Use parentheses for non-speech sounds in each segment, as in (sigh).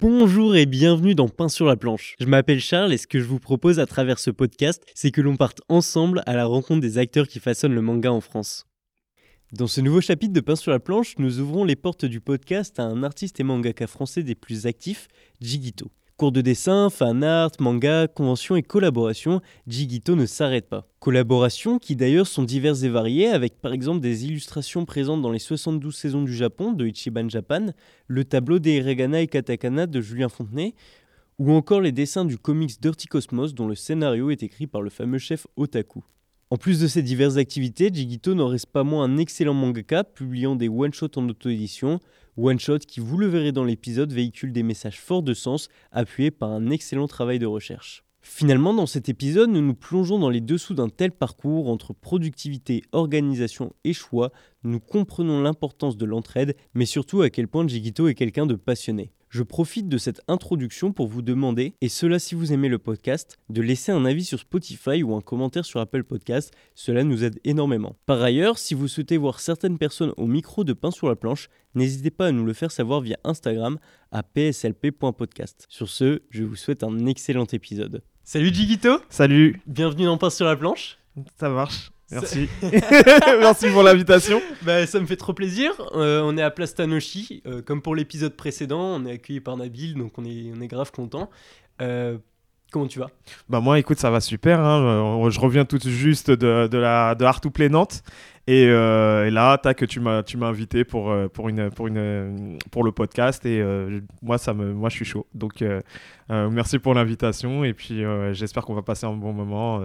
Bonjour et bienvenue dans Pain sur la planche. Je m'appelle Charles et ce que je vous propose à travers ce podcast, c'est que l'on parte ensemble à la rencontre des acteurs qui façonnent le manga en France. Dans ce nouveau chapitre de Pain sur la planche, nous ouvrons les portes du podcast à un artiste et mangaka français des plus actifs, Jigito. Cours de dessin, fan art, manga, conventions et collaborations, Jigito ne s'arrête pas. Collaborations qui d'ailleurs sont diverses et variées, avec par exemple des illustrations présentes dans les 72 saisons du Japon de Ichiban Japan, le tableau des Hiragana et Katakana de Julien Fontenay, ou encore les dessins du comics Dirty Cosmos dont le scénario est écrit par le fameux chef Otaku. En plus de ces diverses activités, Jigito n'en reste pas moins un excellent mangaka, publiant des one-shots en auto-édition, one-shot qui, vous le verrez dans l'épisode, véhicule des messages forts de sens, appuyés par un excellent travail de recherche. Finalement, dans cet épisode, nous nous plongeons dans les dessous d'un tel parcours entre productivité, organisation et choix. Nous comprenons l'importance de l'entraide, mais surtout à quel point Jigito est quelqu'un de passionné. Je profite de cette introduction pour vous demander, et cela si vous aimez le podcast, de laisser un avis sur Spotify ou un commentaire sur Apple Podcast, cela nous aide énormément. Par ailleurs, si vous souhaitez voir certaines personnes au micro de pain sur la planche, n'hésitez pas à nous le faire savoir via Instagram à pslp.podcast. Sur ce, je vous souhaite un excellent épisode. Salut Jigito Salut, Bienvenue dans Pain sur la planche ça marche. Merci. (laughs) Merci pour l'invitation. Bah, ça me fait trop plaisir. Euh, on est à Place Tanoshi. Euh, comme pour l'épisode précédent, on est accueilli par Nabil, donc on est, on est grave content. Euh, comment tu vas? Bah moi, écoute, ça va super. hein. Je je reviens tout juste de, de la de Art. Et, et là, tac, tu m'as tu m'as invité pour pour une pour une pour le podcast et moi ça me moi je suis chaud. Donc merci pour l'invitation et puis j'espère qu'on va passer un bon moment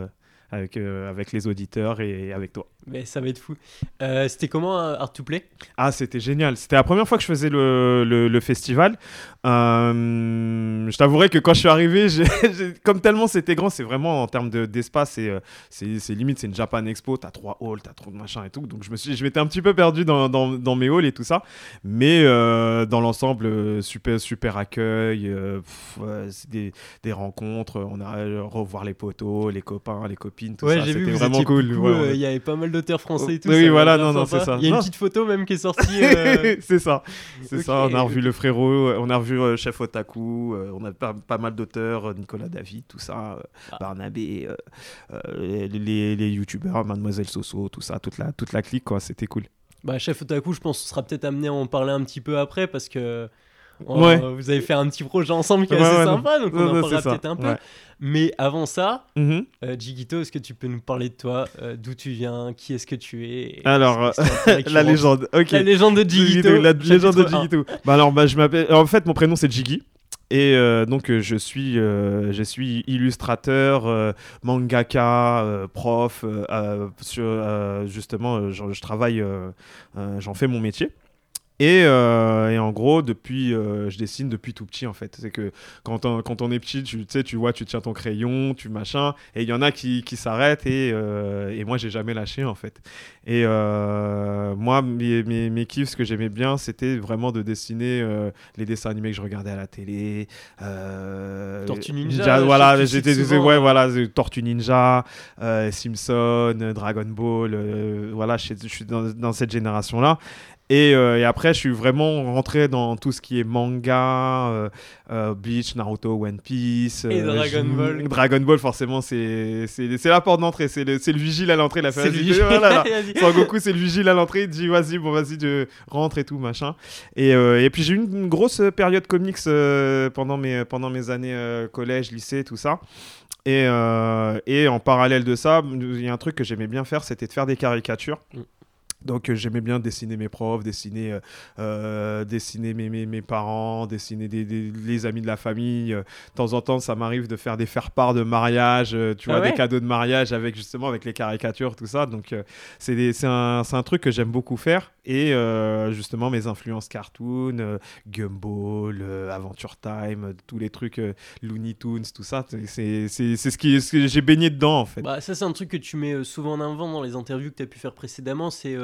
avec euh, avec les auditeurs et avec toi. Mais ça va être fou. Euh, C'était comment euh, Art to Play? Ah, c'était génial. C'était la première fois que je faisais le, le, le festival. Euh, je t'avouerai que quand je suis arrivé, (laughs) j'ai- j'ai- comme tellement c'était grand, c'est vraiment en termes de- d'espace, c'est c'est c'est limite, c'est une Japan Expo. T'as trois halls, t'as trop de machins et tout. Donc je me suis, je m'étais un petit peu perdu dans, dans, dans mes halls et tout ça. Mais euh, dans l'ensemble, super, super accueil. pff, ouais, c'est des, des rencontres. On a revoir les potos, les copains, les copines, tout ça. C'était vraiment cool. Ouais, ouais. Il y avait pas mal français et tout. Oui, voilà, non, non, c'est ça. Il y a une petite photo même qui est sortie. (laughs) euh, c'est ça, c'est ça. On a revu le frérot, on a revu euh, Chef Otaku, euh, on a pas, pas mal d'auteurs, Nicolas David, tout ça, Ah. Barnabé, euh, les, les youtubeurs, Mademoiselle Soso, tout ça, toute la, toute la clique, quoi. C'était cool. Bah, chef Otaku, je pense qu'on sera peut-être amené à en parler un petit peu après parce que euh, Ouais. vous avez fait un petit projet ensemble qui est Ouais, assez ouais, non. sympa, donc on en parlera peut-être un peu. Mais avant ça, Mhm. euh, Jigito, est-ce que tu peux nous parler de toi, euh, d'où tu viens, qui est-ce que tu es Alors, peu (laughs) La légende, ok. La légende de Jigito. La légende de. Jigito. Bah alors, bah, je m'appelle. En fait, mon prénom c'est Jiggy. Et euh, donc euh, je suis, euh, je suis illustrateur, euh, mangaka, euh, prof. euh, euh, sur, euh, justement, euh, je, je travaille, euh, euh, j'en fais mon métier. Et, euh, et en gros, depuis, euh, je dessine depuis tout petit en fait. C'est que quand on, quand on est petit, tu sais, tu vois, tu tiens ton crayon, tu machin, et il y en a qui, qui s'arrêtent et, euh, et moi j'ai jamais lâché en fait. Et euh, moi, mes, mes, mes kiffs, ce que j'aimais bien, c'était vraiment de dessiner les dessins animés que je regardais à la télé. Tortue Ninja, voilà, j'étais, ouais, voilà, Tortue Ninja, Simpson, Dragon Ball, voilà, je, suis dans, dans cette génération-là. Et, euh, et après, je suis vraiment rentré dans tout ce qui est manga, euh, euh, Bleach, Naruto, One Piece. Et Dragon je- Ball. Dragon Ball, forcément, c'est la porte d'entrée. C'est le, le vigile à l'entrée. La C'est lui. Voilà, (laughs) là. (laughs) Vas-y. Son Goku, c'est le vigile à l'entrée. Il dit vas-y, bon, vas-y, rentre et tout, machin. Et, et puis, j'ai eu une, une grosse période comics pendant, mes, pendant mes années collège, lycée, tout ça. Et, euh, et en parallèle de ça, il y a un truc que j'aimais bien faire, c'était de faire des caricatures. Donc euh, j'aimais bien dessiner mes profs, dessiner, euh, euh, dessiner mes, mes, mes parents, dessiner des, des- les amis de la famille. Euh, de temps en temps, ça m'arrive de faire des faire-part de mariage, tu Ah vois, ouais des cadeaux de mariage avec justement avec les caricatures, tout ça. Donc c'est des- c'est un, c'est un truc que j'aime beaucoup faire. Et euh, justement, mes influences cartoon, euh, Gumball, euh, Adventure Time, euh, tous les trucs euh, Looney Tunes, tout ça, c'est ce, ce que j'ai baigné dedans en fait. Bah, ça, c'est un truc que tu mets souvent en avant dans les interviews que tu as pu faire précédemment. C'est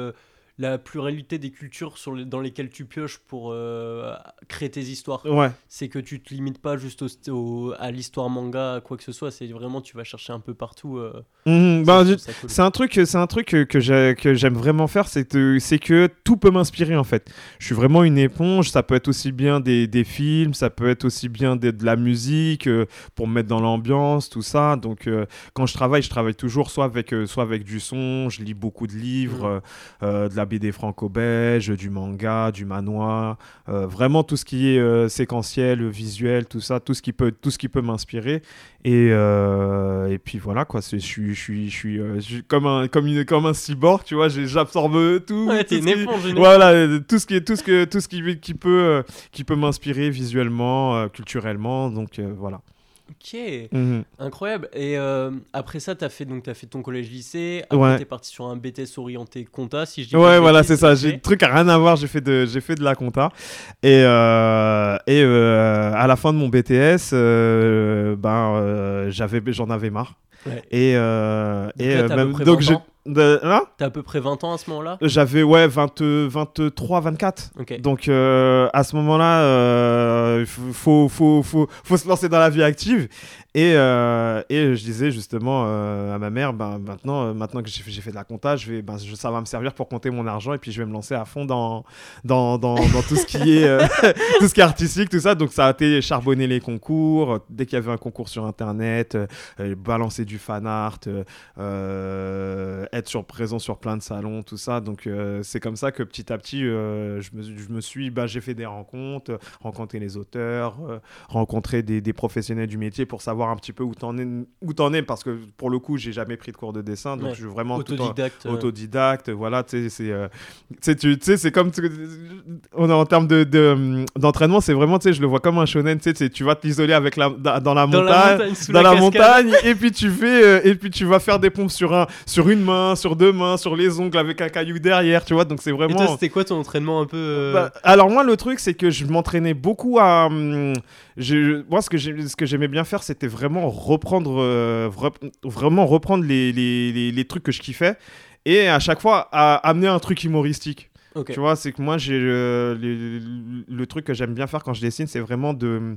la pluralité des cultures sur les- dans lesquelles tu pioches pour euh, créer tes histoires. Ouais. C'est que tu te limites pas juste au- au- à l'histoire manga, à quoi que ce soit. C'est vraiment, tu vas chercher un peu partout. euh, Mhm, bah, cool. C'est un truc, c'est un truc que, que j'ai- que j'aime vraiment faire, c'est que, tout peut m'inspirer en fait. Je suis vraiment une éponge. Ça peut être aussi bien des, des films, ça peut être aussi bien des- de la musique euh, pour me mettre dans l'ambiance, tout ça. Donc euh, quand je travaille, je travaille toujours soit avec, soit avec du son. Je lis beaucoup de livres, euh, de la BD franco-belge, du manga, du manoir, euh, vraiment tout ce qui est euh, séquentiel, visuel, tout ça, tout ce qui peut, tout ce qui peut m'inspirer. Et, euh, et puis voilà quoi, je suis, je suis, je suis, je suis comme un, comme une, comme un cyborg, tu vois, j'absorbe tout. Ouais, tout ce qui- éponge. Voilà, tout ce qui, est- tout ce que, tout ce qui, qui peut, qui peut m'inspirer visuellement, culturellement, donc voilà. Ok, Mhm. incroyable. Et euh, après ça, t'as fait donc as fait ton collège-lycée. Après, Ouais. t'es parti sur un BTS orienté compta, si je dis Ouais, voilà, c'est ça. J'ai des trucs à rien à voir. J'ai fait de, fait de la compta. Et, euh, et euh, à la fin de mon BTS, ben, j'en avais marre. Ouais. Et, euh, Donc et là, même- donc 20 j'ai, ans de- hein T'as à peu près 20 ans à ce moment-là j'avais ouais 20, 23, 24. Ok. Donc euh, à ce moment-là, euh, il faut, faut, faut, faut, se lancer dans la vie active. Et, euh, et je disais justement euh, à ma mère, ben, maintenant, maintenant que j'ai fait, de la compta, je vais, ben, je- ça va me servir pour compter mon argent et puis je vais me lancer à fond dans, dans, dans, dans tout, ce qui est, (laughs) tout ce qui est artistique, tout ça. Donc ça a été charbonner les concours. Dès qu'il y avait un concours sur Internet, balancer du fan art, être sur, présent sur plein de salons, tout ça. Donc euh, c'est comme ça que petit à petit, euh, je, me, je me suis, bah, j'ai fait des rencontres, rencontré les auteurs, euh, rencontré des, des professionnels du métier pour savoir un petit peu où t'en es, où t'en es, parce que pour le coup, j'ai jamais pris de cours de dessin, donc Ouais. je suis vraiment tout en- Autodidacte. autodidacte, voilà, tu sais, c'est, tu sais, c'est comme, on en termes de, de, d'entraînement, c'est vraiment, tu sais, je le vois comme un shonen, tu sais, tu- vas t'isoler avec la, dans, la dans montagne, la montagne, sous dans la, montagne et puis tu fais euh, et puis tu vas faire des pompes sur un sur une main sur deux mains sur les ongles avec un caillou derrière tu vois. Donc c'est Et toi, vraiment c'était quoi ton entraînement un peu euh, Bah, alors moi le truc c'est que je m'entraînais beaucoup à hum, je- moi ce que j'ai- ce que j'aimais bien faire c'était vraiment reprendre euh, vra- vraiment reprendre les, les, les, les trucs que je kiffais. Et à chaque fois à amener un truc humoristique Tu vois, c'est que moi, j'ai le, le- le truc que j'aime bien faire quand je dessine, c'est vraiment de,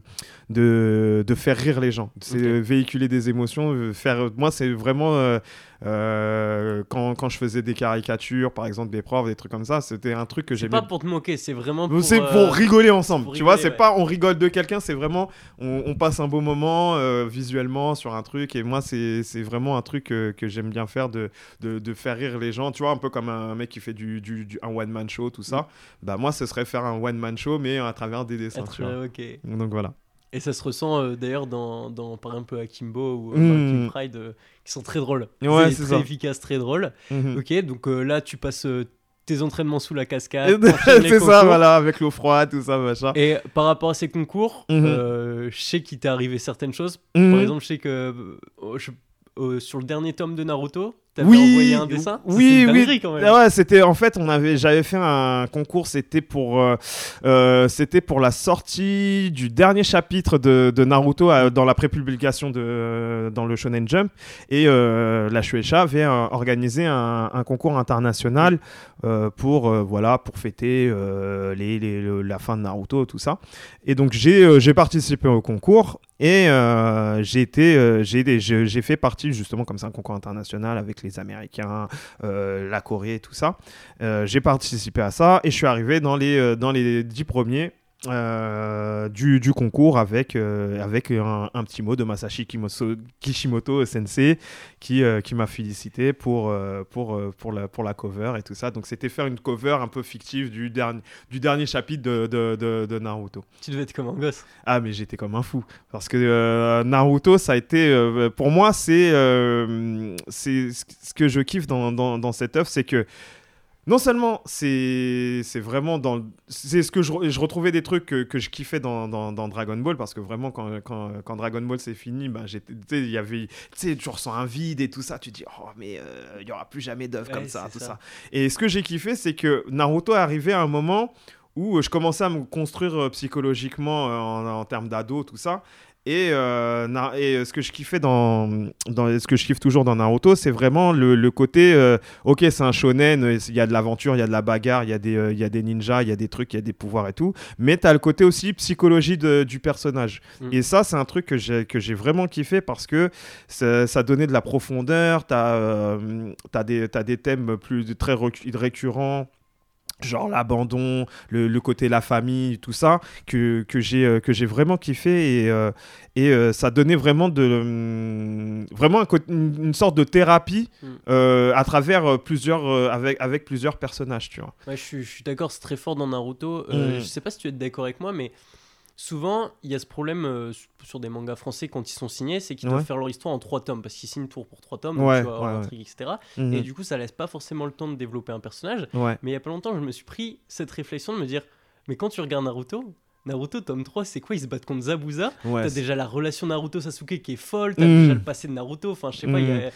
de, de faire rire les gens. C'est euh, véhiculer des émotions. euh, Faire, moi, c'est vraiment euh, euh, quand, quand je faisais des caricatures, par exemple des profs, des trucs comme ça, c'était un truc que C'est j'aimais. pas pour te moquer, c'est vraiment pour. C'est euh, pour rigoler ensemble, pour tu vois. C'est ouais. pas on rigole de quelqu'un, c'est vraiment on, on passe un beau moment visuellement sur un truc. Et moi, c'est c'est vraiment un truc que j'aime bien faire de, de, de faire rire les gens. Tu vois, un peu comme un mec qui fait du, du, du- un one man show, tout ça. Bah moi, ce serait faire un one man show, mais à travers des dessins. être, tu vois. euh. Donc voilà. Et ça se ressent euh, d'ailleurs dans, dans, par exemple, Akimbo ou euh, Mm. King Pride, euh, qui sont très drôles. Ouais, c'est très ça. efficace, très drôle. Mhm. Ok, donc euh, là, tu passes euh, tes entraînements sous la cascade. (laughs) c'est ça, voilà, avec l'eau froide, tout ça, machin. Et par rapport à ces concours, Mhm. euh, je sais qu'il t'est arrivé certaines choses. Par exemple, je sais que euh, je- euh, sur le dernier tome de Naruto, t'avais Oui, envoyé un dessin. Ça, c'est Oui, oui. dinguerie, quand même. Ah ouais, c'était en fait, on avait, j'avais fait un concours, c'était pour, euh, euh, c'était pour la sortie du dernier chapitre de, de Naruto euh, dans la prépublication de, dans le Shonen Jump, et euh, la Shueisha avait organisé un, un concours international euh, pour, voilà, pour fêter les, les- le- la fin de Naruto, tout ça. Et donc j'ai, j'ai participé au concours. Et j'ai été, j'ai, j'ai fait partie justement comme c'est un concours international avec les Américains, euh, la Corée tout ça. Euh, j'ai participé à ça et je suis arrivé dans les, euh, dans les dix premiers euh, du, du concours avec, euh, avec un, un petit mot de Masashi Kimoso- Kishimoto Sensei qui, euh, qui m'a félicité pour, pour, pour, la, pour la cover et tout ça. Donc c'était faire une cover un peu fictive du, dernier du dernier chapitre de, de, de- de Naruto. Tu devais être comme un gosse. Ah mais j'étais comme un fou parce que Naruto ça a été pour moi c'est c'est ce que je kiffe dans, dans, dans cette œuvre c'est que non seulement c'est vraiment dans c'est ce que je, je retrouvais des trucs que, que je kiffais dans, dans, dans Dragon Ball parce que vraiment quand, quand, quand Dragon Ball c'est fini bah j'étais il y avait tu sais tu ressens un vide et tout ça tu dis oh mais euh, il y aura plus jamais d'œuvre Ouais, comme ça tout ça. ça et ce que j'ai kiffé c'est que Naruto est arrivé à un moment où je commençais à me construire psychologiquement en, en termes d'ado, tout ça. Et, euh, et, euh, ce que je kiffais dans, dans ce que je kiffe toujours dans Naruto, c'est vraiment le, le côté euh, ok, c'est un shonen, il y a de l'aventure, il y a de la bagarre, il y, a des, il y a des ninjas, il y a des trucs, il y a des pouvoirs et tout. Mais tu as le côté aussi psychologie de, du personnage. Mm. Et ça, c'est un truc que j'ai, que j'ai vraiment kiffé parce que ça, ça donnait de la profondeur, tu as, as des thèmes plus très récurrents genre l'abandon, le, le, côté la famille, tout ça, que, que j'ai euh, que j'ai vraiment kiffé et, euh, et euh, ça donnait vraiment de hum, vraiment une, sorte de thérapie mm. à travers plusieurs avec avec plusieurs personnages, tu vois. Ouais, je suis, je suis d'accord, c'est très fort dans Naruto. Mm. Je sais pas si tu es d'accord avec moi, mais souvent, il y a ce problème euh, sur des mangas français quand ils sont signés, c'est qu'ils doivent faire leur histoire en trois tomes, parce qu'ils signent tour pour trois tomes, ouais, etc. Mhm. Et du coup, ça laisse pas forcément le temps de développer un personnage. Mais il y a pas longtemps, je me suis pris cette réflexion de me dire, mais quand tu regardes Naruto, Naruto tome 3, c'est quoi Ils se battent contre Zabuza? T'as déjà la relation Naruto-Sasuke qui est folle. T'as mhm. déjà le passé de Naruto. Enfin, je sais pas, il y a, mhm.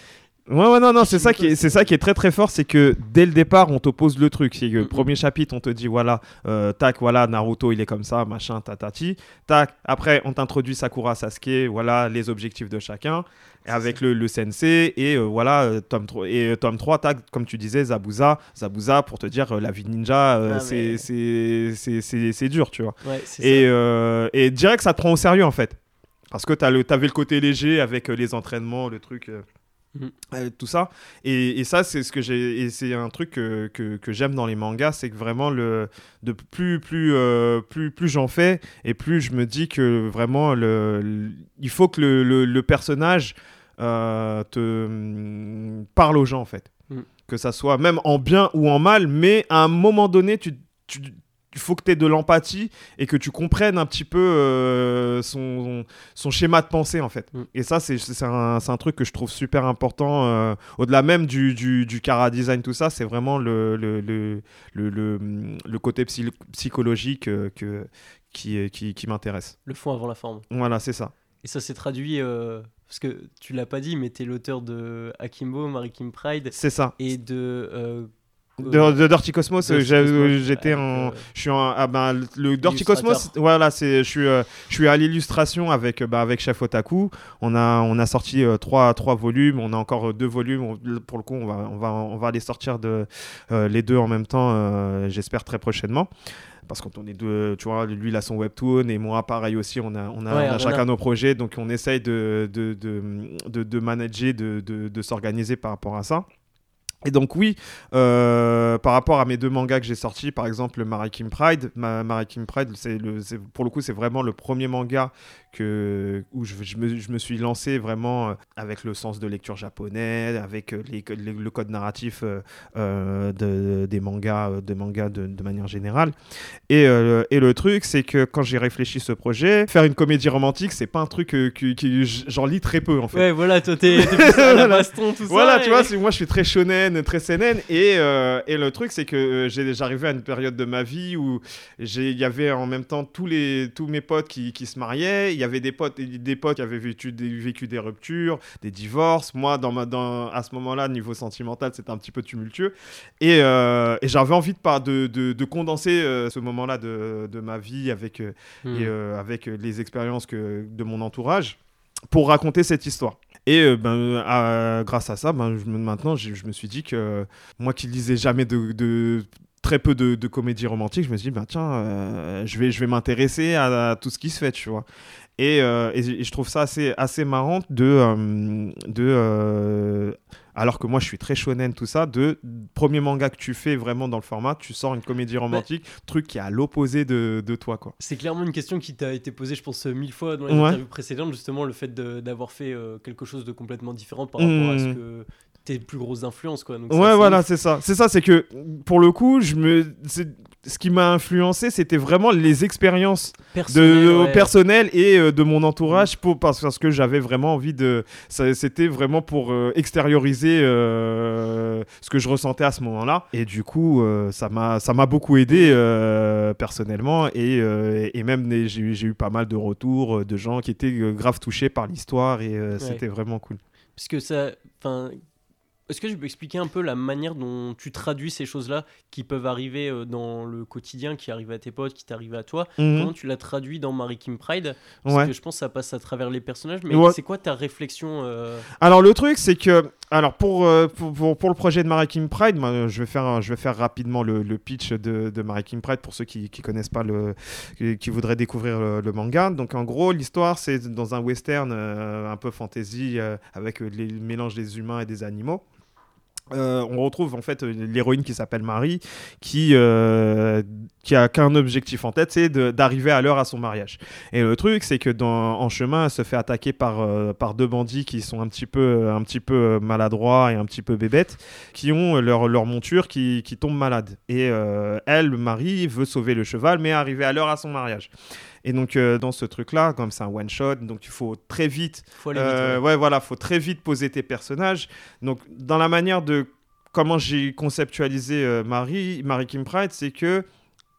Ouais, ouais, non, non, c'est ça, qui est, c'est ça qui est très très fort, c'est que dès le départ, on t'oppose le truc. C'est que le premier chapitre, on te dit, voilà, euh, tac, voilà, Naruto, il est comme ça, machin, tatati. Tac, après, on t'introduit Sakura, Sasuke, voilà, les objectifs de chacun, avec le, le, sensei, et euh, voilà, euh, tome 3, et tome 3, tac, comme tu disais, Zabuza, Zabuza, pour te dire, la vie ninja, ah, c'est, c'est, dur, tu vois. Ouais, et, et direct, ça te prend au sérieux, en fait. Parce que t'as le, t'avais le côté léger avec les entraînements, le truc. Mhm. Euh, tout ça et, et ça c'est ce que j'ai et c'est un truc que, que, que j'aime dans les mangas c'est que vraiment le de plus plus euh, plus plus j'en fais et plus je me dis que vraiment le, il faut que le, le, personnage euh, te mm, parle aux gens en fait mhm. que ça soit même en bien ou en mal mais à un moment donné tu, tu il faut que tu aies de l'empathie et que tu comprennes un petit peu euh, son, son, schéma de pensée en fait. Mm. Et ça, c'est un, un, truc que je trouve super important. Euh, au-delà même du, du, du cara design, tout ça, c'est vraiment le, le, le, le, le côté psychologique euh, que, qui, qui, qui m'intéresse. Le fond avant la forme. Voilà, c'est ça. Et ça s'est traduit parce que tu l'as pas dit, mais tu es l'auteur de Akimbo, Marie Kim Pride. C'est ça. Et de de, Dirty Cosmos, j'étais en, je suis en, ah ben, le Dirty Cosmos, voilà, c'est, je suis, euh, je suis à l'illustration avec, bah, avec Chef Otaku. On a, on a sorti euh, trois, trois volumes, on a encore deux volumes. pour le coup, on va, on va, on va les sortir de, euh, les deux en même temps, j'espère très prochainement. Parce qu'on est deux, tu vois, lui il a son webtoon et moi pareil aussi, on a, on a, on a chacun nos projets, donc on essaye de, de, de, de, de manager, de, de, de s'organiser par rapport à ça. Et donc oui, euh, par rapport à mes deux mangas que j'ai sortis, par exemple Maritime Pride, ma, Maritime Pride, c'est le, pour le coup c'est vraiment le premier manga que, où je, je, me, je, me, suis lancé vraiment euh, avec le sens de lecture japonais, avec euh, les, le code narratif euh, de, des mangas, de, mangas de, de manière générale. Et, et le truc, c'est que quand j'ai réfléchi ce projet, faire une comédie romantique, c'est pas un truc que, que, j'en lis très peu en fait. Ouais, voilà, toi t'es à la baston, tout voilà, ça. tu vois, moi je suis très shonen, très seinen. Et, et le truc, c'est que j'arrivais à une période de ma vie où il y avait en même temps tous, les, tous mes potes qui, qui se mariaient il y avait des potes, des potes qui avaient vécu des, vécu des ruptures, des divorces. Moi, dans ma, dans, à ce moment-là, niveau sentimental, c'était un petit peu tumultueux. Et, euh, et j'avais envie de, de, de, condenser euh, ce moment-là de, de, ma vie avec, euh, hmm. et, avec les expériences que, de mon entourage pour raconter cette histoire. Et ben, grâce à ça, ben, je, maintenant, je, je, me suis dit que moi qui lisais jamais de, de très peu de, de comédies romantiques, je me suis dit, ben, tiens, je vais, je vais m'intéresser à, à, tout ce qui se fait, tu vois. Euh, et, je trouve ça assez, assez marrant de. Euh, de euh, alors que moi je suis très shonen, tout ça, de premier manga que tu fais vraiment dans le format, tu sors une comédie bah, romantique, truc qui est à l'opposé de, de, toi. quoi. C'est clairement une question qui t'a été posée, je pense, mille fois dans les interviews précédentes, justement, le fait d'avoir fait quelque chose de complètement différent par rapport à ce mmh. que tes plus grosses influences. Quoi. ouais, voilà, c'est ça. C'est ça, c'est que pour le coup, je me ce qui m'a influencé, c'était vraiment les expériences personnelles et euh, de mon entourage pour, parce, que j'avais vraiment envie de. C'était vraiment pour euh, extérioriser euh, ce que je ressentais à ce moment-là. Et du coup, ça m'a beaucoup aidé personnellement. Et, et même, j'ai eu pas mal de retours de gens qui étaient grave touchés par l'histoire et c'était vraiment cool. Puisque ça. Enfin Est-ce que tu peux expliquer un peu la manière dont tu traduis ces choses-là qui peuvent arriver euh, dans le quotidien, qui arrivent à tes potes, qui t'arrivent à toi? Mhm. Comment tu l'as traduit dans Marie Kim Pride? Parce Ouais. que je pense que ça passe à travers les personnages, mais Ouais. c'est quoi ta réflexion euh, Alors le truc c'est que alors pour, euh, pour, pour, pour le projet de Mary Kim Pride, moi, je vais faire je vais faire rapidement le, le pitch de, de Mary Kim Pride pour ceux qui qui connaissent pas le qui, qui voudraient découvrir le, le manga. Donc en gros l'histoire c'est dans un western euh, un peu fantasy euh, avec le mélange des humains et des animaux. Euh, on retrouve en fait l'héroïne qui s'appelle Marie, qui, euh, qui a qu'un objectif en tête, c'est d'arriver à l'heure à son mariage. Et le truc, c'est que en chemin, elle se fait attaquer par, euh, par deux bandits qui sont un petit peu, un petit peu maladroits et un petit peu bébêtes, qui ont leur, leur monture qui, qui tombe malade. Et euh, elle, Marie, veut sauver le cheval, mais arriver à l'heure à son mariage. Et donc, euh, dans ce truc-là, comme c'est un one-shot, donc il faut très vite Faut aller vite, euh, ouais. ouais, voilà, faut très vite poser tes personnages. Donc, dans la manière de comment j'ai conceptualisé euh, Marie, Marie Kim Pride, c'est que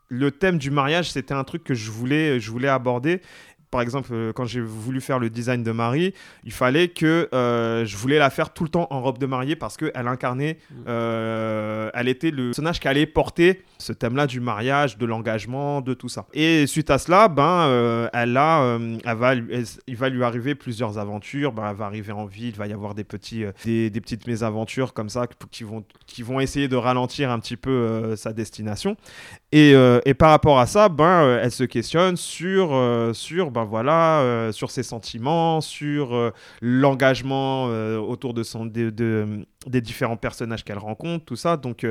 le thème du mariage, c'était un truc que je voulais, je voulais aborder. Par exemple, euh, quand j'ai voulu faire le design de Marie, il fallait que euh, je voulais la faire tout le temps en robe de mariée parce qu'elle incarnait, Mm. euh, elle était le personnage qui allait porter ce thème-là du mariage, de l'engagement, de tout ça. Et suite à cela, ben, euh, elle a, elle va, elle- il va lui arriver plusieurs aventures. Ben, elle va arriver en ville, il va y avoir des, petits, des, des petites mésaventures comme ça qui vont, qui vont essayer de ralentir un petit peu sa destination. Et, et par rapport à ça, ben, elle se questionne sur, sur, ben, voilà, euh, sur ses sentiments, sur euh, l'engagement euh, autour de son, de, de- des différents personnages qu'elle rencontre, tout ça. Donc,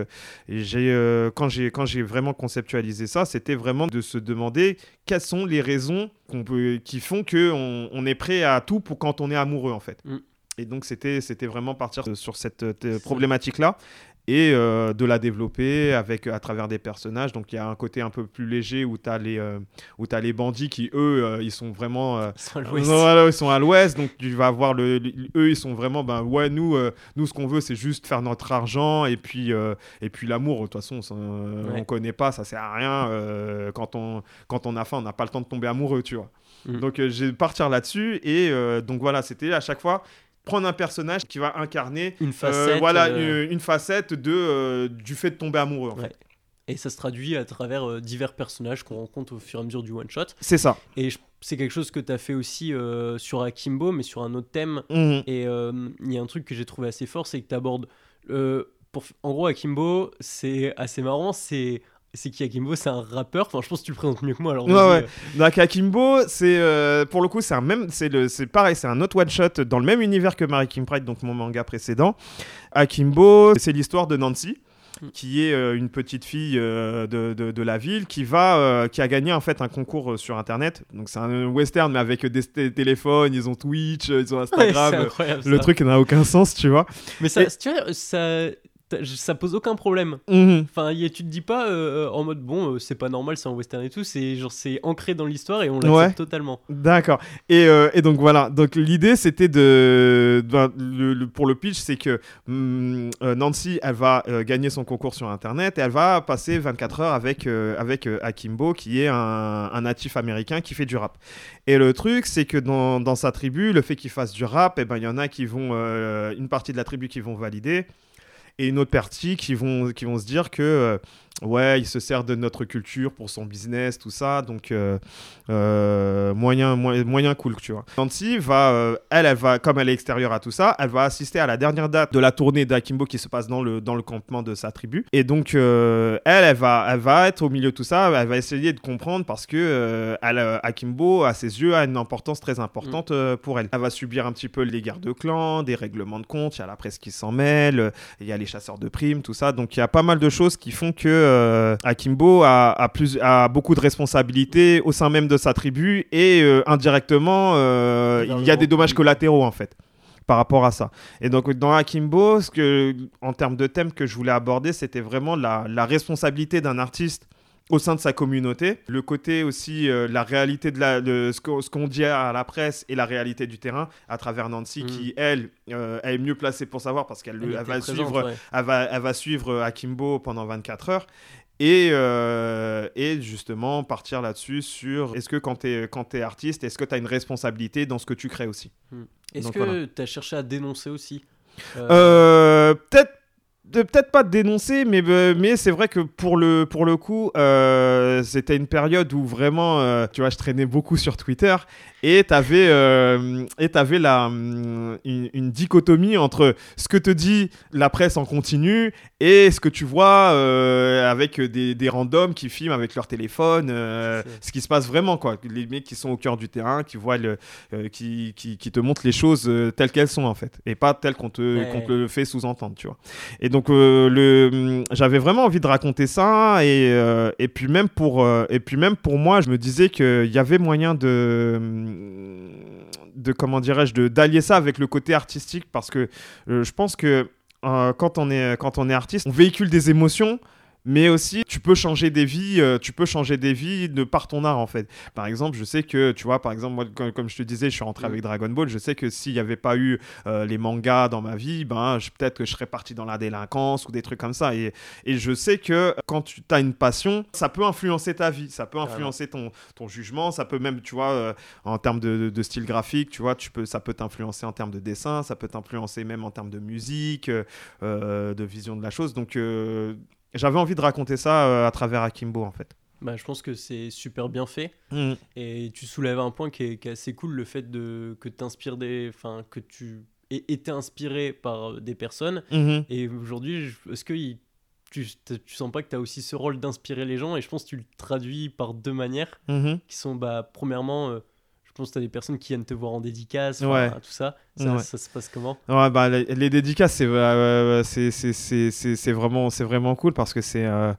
j'ai, quand j'ai quand j'ai vraiment conceptualisé ça, c'était vraiment de se demander quelles sont les raisons qu'on peut, qui font que on, est prêt à tout pour quand on est amoureux, en fait. Mm. Et donc, c'était vraiment partir sur cette problématique-là et euh, de la développer avec, à travers des personnages. Donc il y a un côté un peu plus léger où tu as, les, euh, où t'as les bandits qui, eux, euh, ils sont vraiment... Ils sont à l'ouest. ils sont à l'ouest, donc tu vas avoir le, le- eux, ils sont vraiment, ben ouais, nous, nous, ce qu'on veut, c'est juste faire notre argent et puis, et puis l'amour. De toute façon, euh, Ouais. on connaît pas, ça sert à rien. quand on, quand on a faim, on n'a pas le temps de tomber amoureux, tu vois. Mm. Donc j'ai partir là-dessus et donc voilà, c'était à chaque fois prendre un personnage qui va incarner Une euh, facette. voilà euh, une, une facette de euh, du fait de tomber amoureux en Ouais. fait. Et ça se traduit à travers euh, divers personnages qu'on rencontre au fur et à mesure du one-shot. C'est ça. Et je- c'est quelque chose que tu as fait aussi euh, sur Akimbo, mais sur un autre thème. Mhm. Et euh, il y a un truc que j'ai trouvé assez fort, c'est que tu abordes. pour, en gros, Akimbo, c'est assez marrant. C'est c'est qui Akimbo C'est un rappeur. Enfin, je pense que tu le présentes mieux que moi. Alors Ouais, ouais. Donc Akimbo, c'est euh, pour le coup, c'est un même, c'est le, c'est pareil, c'est un autre one shot dans le même univers que Mary Kim Pride, donc mon manga précédent. Akimbo, c'est l'histoire de Nancy. Mm. qui est euh, une petite fille euh, de, de- de la ville qui va euh, qui a gagné en fait un concours euh, sur internet donc c'est un western mais avec des téléphones ils ont Twitch euh, ils ont (laughs) Instagram euh, le ça. truc n'a aucun sens tu vois Mais ça, Et- tu vois, ça, ça pose aucun problème. Mhm. Enfin, y a- tu te dis pas euh, en mode bon, euh, c'est pas normal, c'est un western et tout. C'est genre c'est ancré dans l'histoire et on l'accepte Ouais. totalement. D'accord. Et, euh, et donc voilà. Donc l'idée c'était de, ben, le- le- pour le pitch, c'est que euh, Nancy, elle va euh, gagner son concours sur Internet et elle va passer 24 heures avec euh, avec euh, Akimbo, qui est un, un natif américain qui fait du rap. Et le truc, c'est que dans, dans sa tribu, le fait qu'il fasse du rap, et ben il y en a qui vont, euh, une partie de la tribu qui vont valider. Et une autre partie qui vont, qui vont se dire que euh, ouais, il se sert de notre culture pour son business, tout ça, donc euh, euh, moyen, moyen, moyen cool, tu vois. Nancy va, euh, elle, elle va, comme elle est extérieure à tout ça, elle va assister à la dernière date de la tournée d'Akimbo qui se passe dans le, dans le campement de sa tribu. Et donc, elle, elle va, elle va être au milieu de tout ça, elle va essayer de comprendre parce que elle, Akimbo, à ses yeux, a une importance très importante euh, pour elle. Elle va subir un petit peu les guerres de clans, des règlements de compte, il y a la presse qui s'en mêle, il y a les chasseurs de primes, tout ça. Donc, il y a pas mal de choses qui font que euh, Akimbo a, a plus, a beaucoup de responsabilités au sein même de sa tribu et euh, indirectement, euh, il y a des dommages collatéraux en fait par rapport à ça. Et donc dans Akimbo, ce que, en termes de thème que je voulais aborder, c'était vraiment la, la responsabilité d'un artiste au sein de sa communauté, le côté aussi, euh, la réalité de, la, de ce qu'on dit à la presse et la réalité du terrain à travers Nancy Mm. qui, elle, euh, elle est mieux placée pour savoir parce qu'elle Elle elle était va présente, suivre ouais. elle va, elle va suivre Akimbo pendant 24 heures. Et, euh, et justement partir là-dessus sur est-ce que quand tu es, quand es artiste, est-ce que tu as une responsabilité dans ce que tu crées aussi? Est-ce Donc, que voilà. tu as cherché à dénoncer aussi? Euh, Peut-être peut-être pas dénoncer, mais, euh, mais c'est vrai que pour le, pour le coup, euh, c'était une période où vraiment, euh, tu vois, je traînais beaucoup sur Twitter et tu avais, et avais la, une, une, dichotomie entre ce que te dit la presse en continu et ce que tu vois avec des, des randoms qui filment avec leur téléphone, ce qui se passe vraiment, quoi. Les mecs qui sont au cœur du terrain, qui, voient le, qui, qui, qui, te montrent les choses telles qu'elles sont, en fait, et pas telles qu'on te, qu'on te le fait sous-entendre, tu vois. Et donc, donc euh, le, j'avais vraiment envie de raconter ça et, euh, et puis même pour euh, et puis même pour moi, je me disais qu'il y avait moyen de de comment dirais-je de d'allier ça avec le côté artistique parce que je pense que quand on est quand on est artiste, on véhicule des émotions mais aussi tu peux changer des vies, euh, tu peux changer des vies de par ton art en fait. Par exemple, je sais que tu vois, par exemple, moi, comme, je te disais, je suis rentré mm. avec Dragon Ball, je sais que s'il n'y avait pas eu euh, les mangas dans ma vie, ben peut-être que je serais parti dans la délinquance ou des trucs comme ça. Et, et je sais que quand tu as une passion, ça peut influencer ta vie, ça peut influencer ton, ton jugement, ça peut même, tu vois, euh, en termes de, de, style graphique, tu vois, tu peux, ça peut t'influencer en termes de dessin, ça peut t'influencer même en termes de musique, de vision de la chose. Donc j'avais envie de raconter ça euh, à travers Akimbo, en fait. Bah, je pense que c'est super bien fait. Mm. Et tu soulèves un point qui est, assez cool, le fait de, que, des, que tu aies été inspiré par des personnes. Mm-hmm. Et aujourd'hui, est-ce que tu, tu sens pas que tu as aussi ce rôle d'inspirer les gens? Et je pense que tu le traduis par deux manières, mm-hmm. qui sont, bah, premièrement, euh, pense que tu as des personnes qui viennent te voir en dédicace, tout ça. Ça, se passe comment? Ouais, bah, les, dédicaces, c'est c'est vraiment, vraiment cool parce que c'est euh,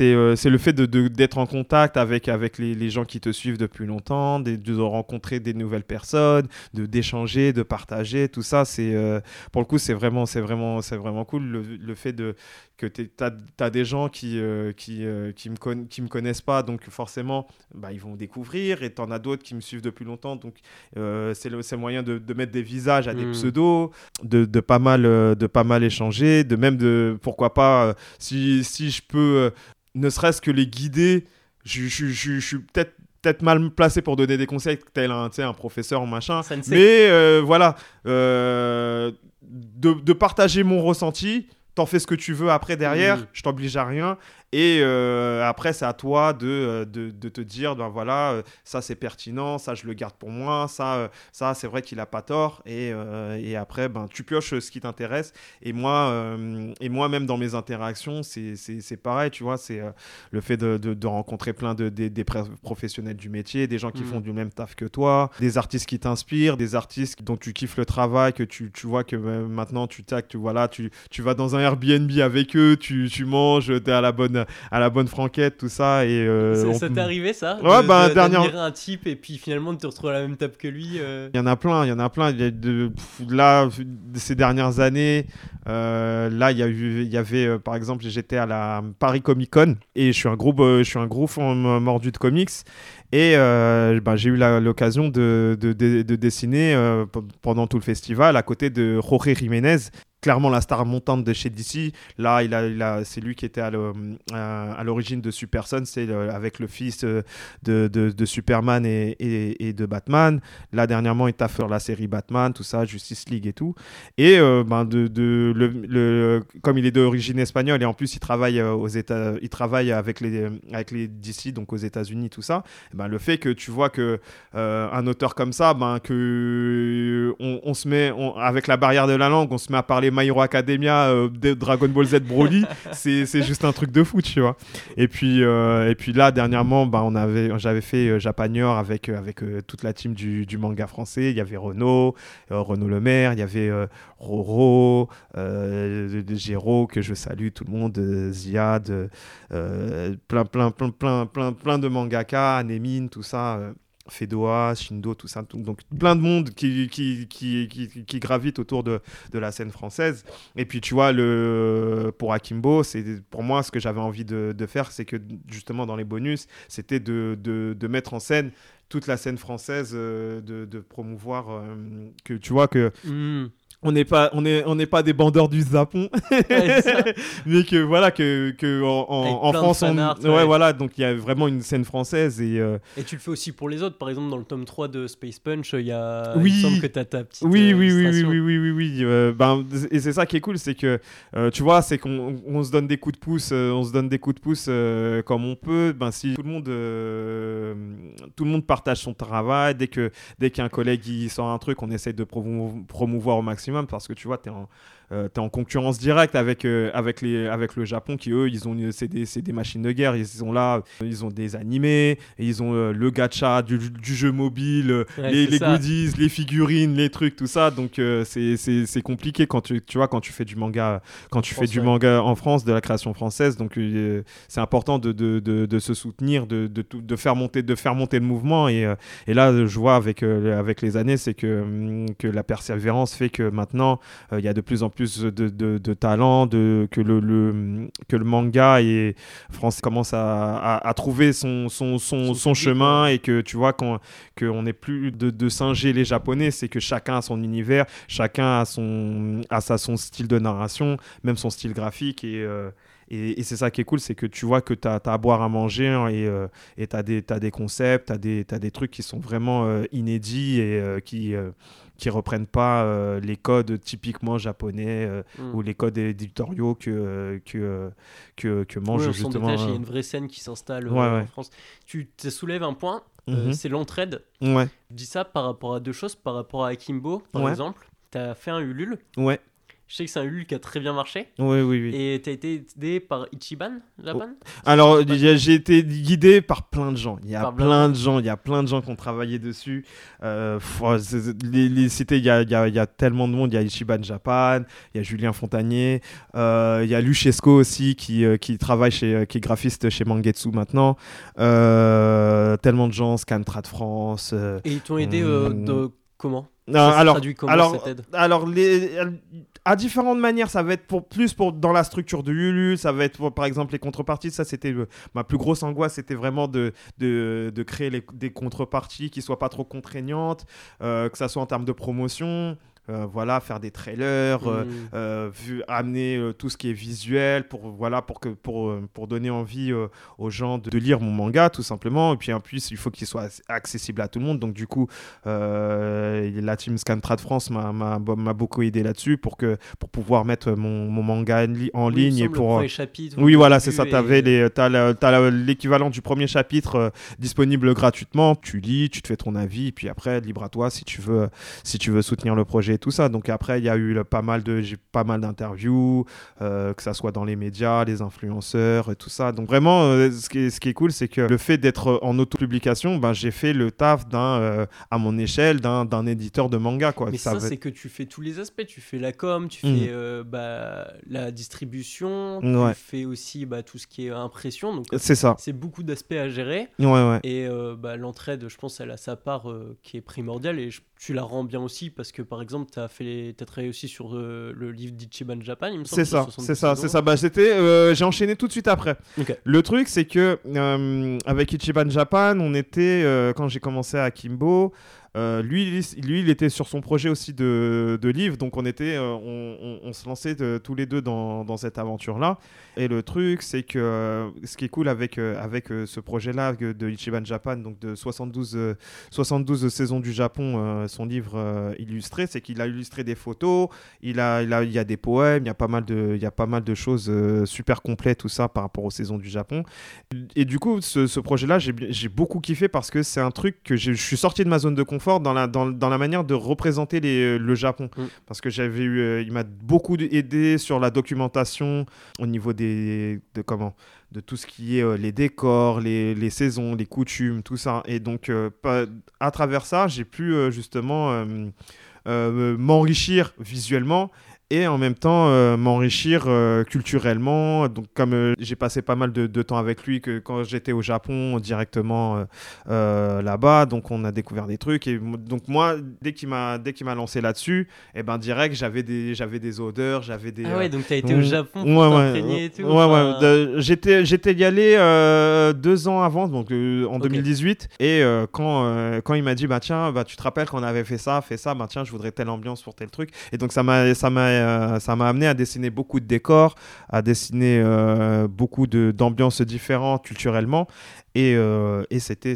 euh, le fait d'être de, d'être en contact avec, avec les, les, gens qui te suivent depuis longtemps, de, de rencontrer des nouvelles personnes, d'échanger, de, partager, tout ça. euh, pour le coup, c'est vraiment, vraiment, vraiment cool. Le, le fait de, que tu as, as, des gens qui, qui, qui, me qui me connaissent pas, donc forcément, bah, ils vont découvrir, et tu en as d'autres qui me suivent depuis longtemps, donc c'est le moyen de, de mettre des visages à des hmm. pseudos, de, de, pas mal, euh, de pas mal échanger, de même de, pourquoi pas, euh, si, si je peux, euh, ne serait-ce que les guider, je, je, je, suis peut-être peut-être mal placé pour donner des conseils, tel un, un professeur ou machin. Mais voilà, de, de, partager mon ressenti, t'en fais ce que tu veux après derrière, hmm. je t'oblige à rien. Et euh, après, c'est à toi de, euh, de, de, te dire, ben voilà, euh, ça c'est pertinent, ça je le garde pour moi, ça, ça c'est vrai qu'il a pas tort. Et, et, après, ben, tu pioches ce qui t'intéresse. Et moi, et moi même dans mes interactions, c'est pareil, tu vois, c'est le fait de, de, rencontrer plein de, des professionnels du métier, des gens qui font mm. du même taf que toi, des artistes qui t'inspirent, des artistes dont tu kiffes le travail, que tu, tu vois que maintenant tu tac, tu, voilà, tu, tu vas dans un Airbnb avec eux, tu, tu manges, tu es à la bonne à la bonne franquette, tout ça. Et, euh, ça, t'est arrivé ça Ouais, bah, dernière... un type et puis finalement de te retrouver à la même table que lui euh Il y en a plein, il y en a plein. Il y a de, là, ces dernières années, euh, là, il y, a eu, il y avait, par exemple, j'étais à la Paris Comic Con et je suis un gros, je suis un gros fan mordu de comics. Et bah, j'ai eu l'occasion de, de, de, dessiner pendant tout le festival à côté de Jorge Jiménez, clairement la star montante de chez DC. Là, il a, il a, c'est lui qui était à, l'origine de Super Son, c'est avec le fils euh, de, Superman et, de Batman. Là, dernièrement, il t'a fait la série Batman, tout ça, Justice League et tout. Et euh, ben, de, de le, comme il est d'origine espagnole et en plus il travaille euh, aux États, il travaille avec les, avec les DC, donc aux États-Unis, tout ça. Ben, le fait que tu vois que un auteur comme ça, ben, que on, se met avec la barrière de la langue, on se met à parler My Hero Academia, euh, Dragon Ball Z Broly, (laughs) c'est juste un truc de fou, tu vois. Et puis, euh, et puis là, dernièrement, bah, on avait, j'avais fait euh, Japanior avec, avec toute la team du, du, manga français. Il y avait Renaud, Renaud Le Maire, il y avait Roro, Géraud, que je salue, tout le monde, Ziad, plein, plein, plein, plein, plein, plein de mangaka, Anemine, tout ça. Fedoa, Shindo, tout ça. donc plein de monde qui, gravite autour de, la scène française. Et puis tu vois, le, pour Akimbo, pour moi ce que j'avais envie de, faire, c'est que justement dans les bonus, c'était de, de, mettre en scène toute la scène française, euh, de, promouvoir euh, que tu vois que. Hmm. On n'est pas on est on n'est pas des bandeurs du Japon. (laughs) Mais que voilà que, que en, en, France on, ouais, voilà donc il y a vraiment une scène française et euh, et tu le fais aussi pour les autres. Par exemple dans le tome 3 de Space Punch il y a oui. il semble que as ta petite oui oui, oui oui oui oui oui oui. Euh, ben et c'est ça qui est cool c'est que euh, tu vois c'est qu'on on se donne des coups de pouce on se donne des coups de pouce comme on peut. Ben si tout le monde tout le monde partage son travail dès que dès qu'un collègue il sort un truc on essaie de promouvoir au maximum parce que tu vois, tu es en, euh, tu es en concurrence directe avec, euh, avec, les, avec le Japon qui, eux, ils ont, c'est, des, des, machines de guerre. Ils sont là, ils ont des animés, et ils ont euh, le gacha du, du, jeu mobile, les, les goodies, les figurines, les trucs, tout ça. Donc, c'est, c'est, compliqué quand tu, tu vois, quand tu fais du manga, quand tu fais du manga en France, de la création française. Donc, c'est important de, de, de, se soutenir, de, de, de, faire monter, de faire monter le mouvement. Et, et là, je vois avec, avec les années, c'est que, hum, que la persévérance fait que maintenant, il y a de plus en plus de, talent, de, que, le, que le manga et français commence à, trouver son, son, son, chemin et que tu vois qu'on n'est plus de, de singer les japonais, c'est que chacun a son univers, chacun a son, a sa, son style de narration, même son style graphique et... Euh, et, c'est ça qui est cool, c'est que tu vois que tu as, à boire à manger hein, et euh, tu as, as, des concepts, tu as, as, des trucs qui sont vraiment euh, inédits et qui, qui reprennent pas euh, les codes typiquement japonais euh, hmm. ou les codes éditoriaux que, euh, que, que, que mange justement. il y a une vraie scène qui s'installe en France. Tu te soulèves un point, mhm. c'est l'entraide. Ouais. Je dis ça par rapport à deux choses, par rapport à Akimbo, par exemple. Tu as fait un Ulule. Ouais. Je sais que c'est un Ulule qui a très bien marché. Oui, oui, oui. Et tu as été aidé par Ichiban, Japan oh. Alors, j'ai été guidé par plein de gens. Il y a plein de gens, il y a plein de gens qui ont travaillé dessus. Euh, les, les, cités, il y a, il, y a, il y a, tellement de monde. Il y a Ichiban Japan, il y a Julien Fontanier, euh, il y a Luchesco aussi qui, euh, qui travaille chez, qui est graphiste chez Mangetsu maintenant. tellement de gens, Scantrad France. Et ils t'ont aidé de comment? Alors, alors, alors les, à différentes manières, ça va être pour plus pour dans la structure de Lulu, ça va être pour, par exemple les contreparties. Ça, c'était ma plus grosse angoisse, c'était vraiment de, de, créer des contreparties qui soient pas trop contraignantes, euh, que ça soit en termes de promotion. Euh, voilà, faire des trailers, euh, mm. euh, amener tout ce qui est visuel pour, voilà, pour, que, pour, pour donner envie aux gens de, lire mon manga, tout simplement. Et puis en plus, il faut qu'il soit accessible à tout le monde. Donc du coup, la team Scantrad France m'a beaucoup aidé là-dessus pour, que, pour pouvoir mettre mon, mon manga en ligne. et pour... oui, voilà, c'est ça. Tu as l'équivalent du premier chapitre disponible gratuitement. Tu lis, tu te fais ton avis, et puis après, libre à toi si tu veux, si tu veux soutenir le projet tout ça. Donc après, il y a eu pas mal de, pas mal d'interviews, euh, que ça soit dans les médias, les influenceurs et tout ça. Donc vraiment, euh, ce, qui est, ce qui est cool, c'est que le fait d'être en auto-publication, ben, j'ai fait le taf d'un, euh, à mon échelle, d'un, d'un éditeur de manga. Quoi. Mais ça, c'est que tu fais tous les aspects. Tu fais la com, tu mmh. fais bah, la distribution, tu fais aussi bah, tout ce qui est impression. Donc c'est ça. C'est beaucoup d'aspects à gérer. Ouais, ouais. Et bah, l'entraide, je pense, elle a sa part qui est primordiale et tu la rends bien aussi parce que par exemple tu as fait as travaillé aussi sur euh, le livre d'Ichiban Japan il me semble c'est ça c'est ça c'est ça. bah euh, j'ai enchaîné tout de suite après. Le truc c'est que euh, avec Ichiban Japan on était quand j'ai commencé à Kimbo euh, lui, lui, il était sur son projet aussi de, de livre, donc on était, euh, on, se lançait tous les deux dans, dans cette aventure-là. Et le truc, c'est que ce qui est cool avec, euh, avec ce projet-là de Ichiban Japan, donc de 72, 72 saisons du Japon, son livre illustré, c'est qu'il a illustré des photos, il a, il a, il y a des poèmes, il y a pas mal de, il y a pas mal de choses super complètes, tout ça par rapport aux saisons du Japon. Et du coup, ce, ce projet-là, j'ai beaucoup kiffé parce que c'est un truc que je suis sorti de ma zone de confort fort dans la, dans, dans la manière de représenter les, euh, le Japon. Mm. Parce que j'avais eu, euh, il m'a beaucoup aidé sur la documentation au niveau des, de comment de tout ce qui est euh, les décors, les, les, saisons, les coutumes, tout ça. Et donc, à travers ça, j'ai pu justement m'enrichir visuellement et en même temps euh, m'enrichir euh, culturellement. Donc, comme euh, j'ai passé pas mal de, de, temps avec lui que quand j'étais au Japon directement là-bas, donc on a découvert des trucs. Et donc moi, dès qu'il m'a dès qu'il m'a lancé là-dessus, et eh ben direct j'avais des j'avais des odeurs, j'avais des. Ah ouais, donc t'as été au Japon pour ouais, et tout. Ouais ouais. J'étais j'étais y allé deux ans avant, donc en 2018. Et quand quand il m'a dit bah tiens bah tu te rappelles qu'on avait fait ça, fait ça, bah tiens je voudrais telle ambiance pour tel truc. Et donc ça m'a ça m'a euh, ça m'a amené à dessiner beaucoup de décors, à dessiner euh, beaucoup d'ambiances différentes culturellement. Et, euh, et c'était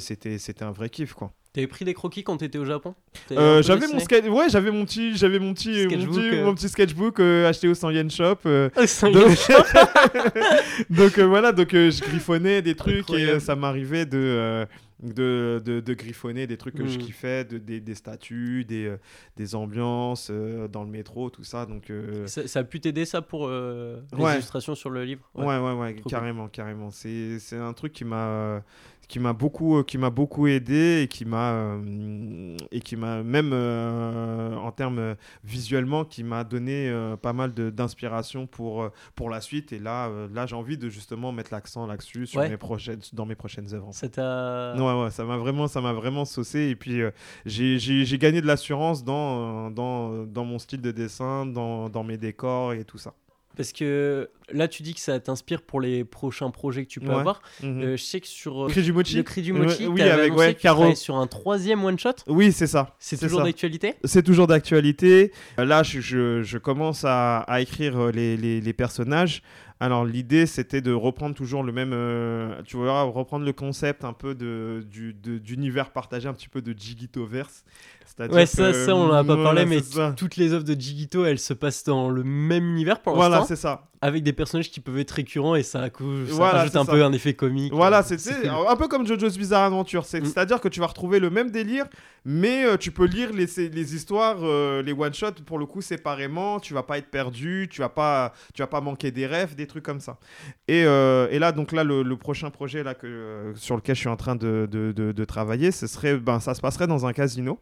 un vrai kiff, quoi. T'avais pris des croquis quand t'étais au Japon? J'avais mon sketch, ouais, j'avais mon petit, j'avais mon petit, sketchbook, mon petit, sketchbook acheté au 100 yen shop. (laughs) donc, (laughs) donc voilà, donc je griffonnais des trucs et ça m'arrivait de de, de, griffonner des trucs que je mm. kiffais, de, des, des statues, des, euh, des ambiances euh, dans le métro, tout ça. Donc, euh, ça, a pu t'aider ça pour les illustrations sur le livre? Ouais, ouais, ouais, carrément, carrément. C'est un truc qui m'a qui m'a beaucoup qui m'a beaucoup aidé et qui m'a et qui m'a même en termes visuellement qui m'a donné pas mal d'inspiration pour pour la suite et là là j'ai envie de justement mettre l'accent là-dessus sur mes prochaines dans mes prochaines œuvres. Ça t'a ouais, ça m'a vraiment, ça m'a vraiment saucé. Et puis, euh, j'ai gagné de l'assurance dans, dans, dans, mon style de dessin, dans, dans mes décors et tout ça. Parce que là, tu dis que ça t'inspire pour les prochains projets que tu peux avoir. Mhm. Euh, je sais que sur le cri du mochi, le cri du mochi oui, avec ouais, Caro. sur un troisième one shot. Oui, c'est ça. C'est toujours d'actualité? C'est toujours d'actualité. Euh, là, je, je, je, commence à, à écrire les, les, les personnages. Alors l'idée c'était de reprendre toujours le même, euh, tu vois, reprendre le concept un peu de, d'univers partagé, un petit peu de Jigitoverse. Ouais, ça, ça, on n'en a pas parlé, mais toutes les œuvres de Jigito, elles se passent dans le même univers pour l'instant. Voilà, c'est ça. Avec des personnages qui peuvent être récurrents et ça, ça rajoute un peu un effet comique. Voilà, c'est un peu comme JoJo's Bizarre Adventure. Mm. C'est-à-dire que tu vas retrouver le même délire, mais euh, tu peux lire les, les histoires, euh, les one-shots pour le coup séparément. Tu vas pas être perdu, tu vas pas, tu vas pas manquer des rêves, des trucs comme ça. Et, euh, et là, donc là, le, prochain projet là, que, sur lequel je suis en train de, de, de travailler, ce serait, ben, ça se passerait dans un casino.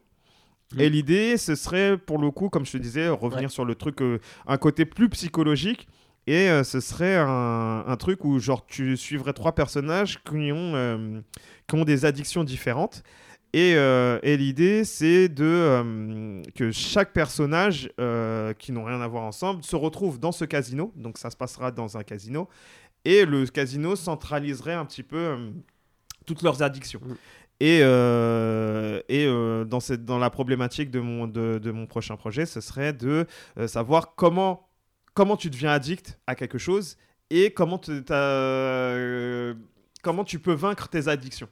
Et mm. l'idée, ce serait pour le coup, comme je te disais, revenir sur le truc, euh, un côté plus psychologique. Et euh, ce serait un, un, truc où genre tu suivrais trois personnages qui ont, euh, qui ont des addictions différentes. Et, et l'idée, c'est de que chaque personnage qui n'ont rien à voir ensemble se retrouve dans ce casino. Donc ça se passera dans un casino. Et le casino centraliserait un petit peu toutes leurs addictions. Mm. Et, euh, euh, dans, la problématique de mon, prochain projet, ce serait de euh, savoir comment, tu deviens addict à quelque chose et comment, comment tu peux vaincre tes addictions.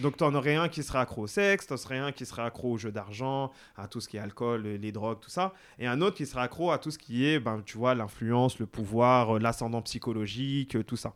Donc, tu en aurais un qui serait accro au sexe, tu en aurais un qui serait accro au jeu d'argent, à tout ce qui est alcool, les drogues, tout ça, et un autre qui serait accro à tout ce qui est, ben, tu vois, l'influence, le pouvoir, l'ascendant psychologique, tout ça.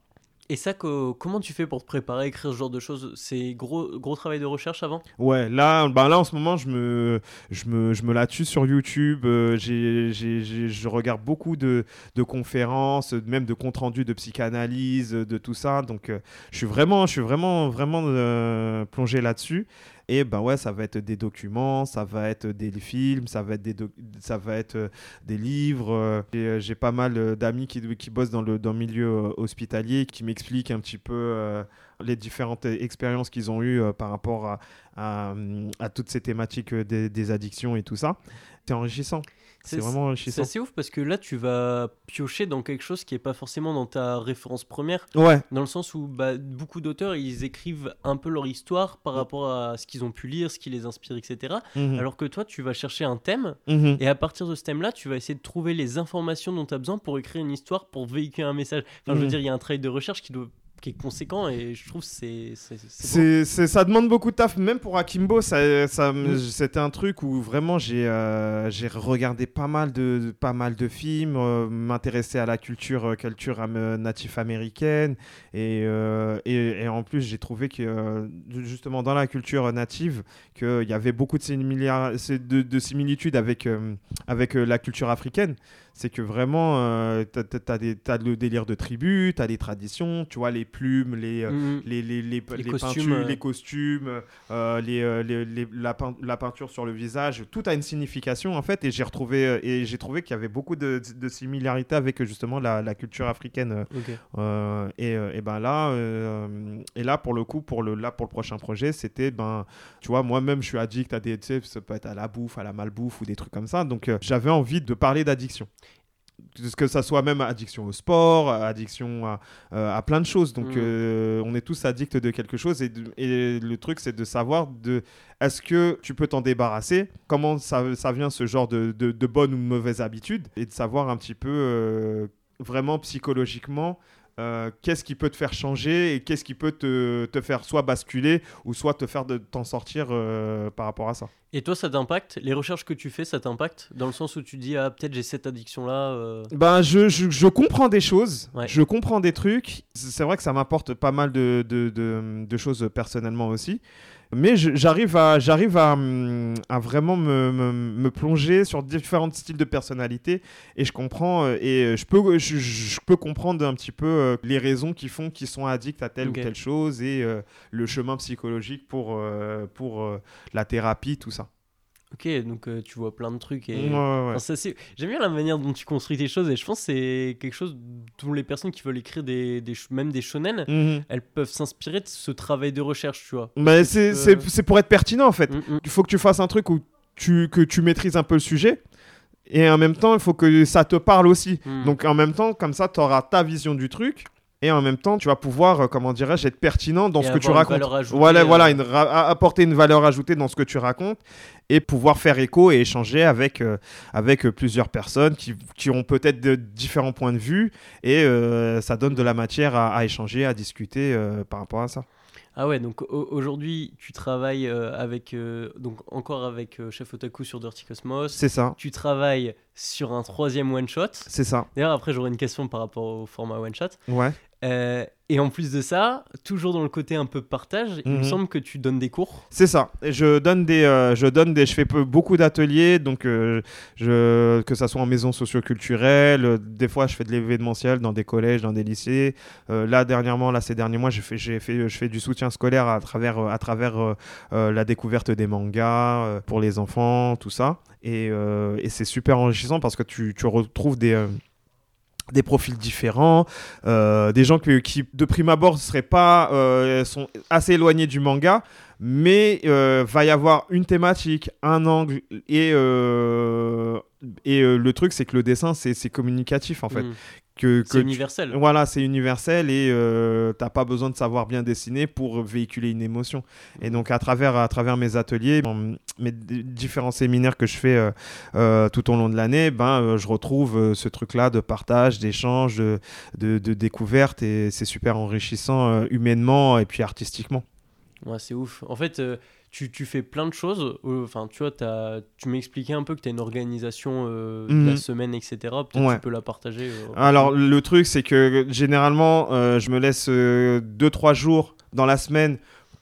Et ça, comment tu fais pour te préparer écrire ce genre de choses? C'est gros, gros travail de recherche avant? Ouais, là, bah là en ce moment, je me, je me, je me la tue sur YouTube. Euh, je regarde beaucoup de, de, conférences, même de comptes rendus de psychanalyse, de tout ça. Donc, euh, je suis vraiment, je suis vraiment, vraiment euh, plongé là-dessus. Et ben ouais, ça va être des documents, ça va être des films, ça va être des, ça va être euh, des livres. Euh, euh, j'ai pas mal d'amis qui, qui bossent dans le, dans le milieu hospitalier qui m'expliquent un petit peu les différentes expériences qu'ils ont eues par rapport à, à, toutes ces thématiques des addictions et tout ça. C'est enrichissant. C'est vraiment. C'est assez ouf parce que là, tu vas piocher dans quelque chose qui n'est pas forcément dans ta référence première. Ouais. Dans le sens où bah, beaucoup d'auteurs, ils écrivent un peu leur histoire par rapport à ce qu'ils ont pu lire, ce qui les inspire, etc. Mhm. Alors que toi, tu vas chercher un thème mhm. et à partir de ce thème-là, tu vas essayer de trouver les informations dont tu as besoin pour écrire une histoire, pour véhiculer un message. Enfin, je veux mhm. dire, il y a un travail de recherche qui doit qui est conséquent et je trouve c'est c'est ça demande beaucoup de taf même pour Akimbo ça, ça mm. c'était un truc où vraiment j'ai euh, j'ai regardé pas mal de pas mal de films euh, m'intéresser à la culture euh, culture native américaine et, et, et, en plus j'ai trouvé que justement dans la culture native qu'il y avait beaucoup de, de, de similitudes avec avec la culture africaine c'est que vraiment, euh, tu as, le délire de tribu, tu as les traditions, tu vois, les, plumes, les, euh, Mhm. les, les, les, les costumes, peintures, euh. les costumes, euh, les, euh, les- les- la, pein- la peinture sur le visage, tout a une signification en fait. Et j'ai retrouvé et j'ai trouvé qu'il y avait beaucoup de, de similarités avec justement la, la culture africaine. et, et ben là, et là pour le coup, pour le là pour le prochain projet, c'était ben, tu vois, moi-même je suis addict à des, tu sais, ça peut être à la bouffe, à la malbouffe ou des trucs comme ça. Donc j'avais envie de parler d'addiction. Que ça soit même addiction au sport, addiction à, euh, à plein de choses. Donc Mm. euh, on est tous addicts de quelque chose et, de- et le truc c'est de savoir de est-ce que tu peux t'en débarrasser, comment ça, ça vient ce genre de, de, de bonnes ou de mauvaises habitudes? Et de savoir un petit peu euh, vraiment psychologiquement euh, qu'est-ce qui peut te faire changer et qu'est-ce qui peut te, te faire soit basculer ou soit te faire de t'en sortir euh, par rapport à ça. Et toi, ça t'impacte? Les recherches que tu fais, ça t'impacte? Dans le sens où tu dis, ah, peut-être j'ai cette addiction-là. euh, Ben, je, je, je comprends des choses, Ouais. je comprends des trucs. C'est c'est vrai que ça m'apporte pas mal de, de, de- de choses personnellement aussi. Mais j'arrive à, j'arrive à, hum, à vraiment me, me, me plonger sur différents styles de personnalité et je comprends euh, et euh, je peux, je, je peux comprendre un petit peu euh, les raisons qui font qu'ils sont addicts à telle ou telle chose et le chemin psychologique pour, pour la thérapie, tout ça. Ok, donc euh, tu vois plein de trucs. Et... Ouais, ouais, ouais. Enfin, J'aime bien la manière dont tu construis tes choses et je pense que c'est quelque chose dont les personnes qui veulent écrire des, des même des shonen, Mhm. elles peuvent s'inspirer de ce travail de recherche, tu vois. Mais c'est peux- pour être pertinent en fait. Mm, mm. il faut que tu fasses un truc où tu, que tu maîtrises un peu le sujet. Et en même temps, il faut que ça te parle aussi. Mm. Donc en même temps, comme ça, tu auras ta vision du truc. Et en même temps, tu vas pouvoir, euh, comment dirais-je, être pertinent dans Et ce que tu racontes. ajoutée, voilà, euh, voilà une apporter une valeur ajoutée dans ce que tu racontes et pouvoir faire écho et échanger avec, euh, avec euh, plusieurs personnes qui, qui ont peut-être de différents points de vue. Et euh, ça donne de la matière à, à échanger, à discuter euh, par rapport à ça. Ah ouais, donc au- aujourd'hui, tu travailles avec, donc encore avec Chef Otaku sur Dirty Cosmos. C'est ça. Tu travailles sur un troisième one shot. C'est ça. D'ailleurs, après, j'aurai une question par rapport au format one shot. Ouais. Euh, et en plus de ça, toujours dans le côté un peu partage, il me Mhm. semble que tu donnes des cours. C'est ça. Je donne des, euh, je donne des, je fais peu- beaucoup d'ateliers, donc euh, je, que ça soit en maison socioculturelle, des fois je fais de l'événementiel dans des collèges, dans des lycées. Là dernièrement, là ces derniers mois, j'ai fait, j'ai fait, je fais du soutien scolaire à travers, à travers la découverte des mangas pour les enfants, tout ça. Et, et c'est super enrichissant parce que tu, tu retrouves des des profils différents, euh, des gens qui de prime abord seraient pas euh, sont assez éloignés du manga, mais euh, va y avoir une thématique, un angle et euh, et le truc c'est que le dessin c'est communicatif en fait Mhm. Que, que C'est tu- universel. voilà, c'est universel et euh, t'as pas besoin de savoir bien dessiner pour véhiculer une émotion. Et donc à travers, à travers mes ateliers, mes d- différents séminaires que je fais euh, euh, tout au long de l'année, ben, euh, je retrouve euh, ce truc-là de partage, d'échange, de, de, de découverte et c'est super enrichissant euh, humainement et puis artistiquement. Ouais, c'est ouf. En fait, euh, tu, tu fais plein de choses. Euh, Enfin, tu vois, t'as- tu m'expliquais un peu que tu as une organisation euh, de la Mhm. semaine, etc. Peut-être Ouais. tu peux la partager. euh, Alors le truc c'est que généralement euh, je me laisse 2-3 jours dans la semaine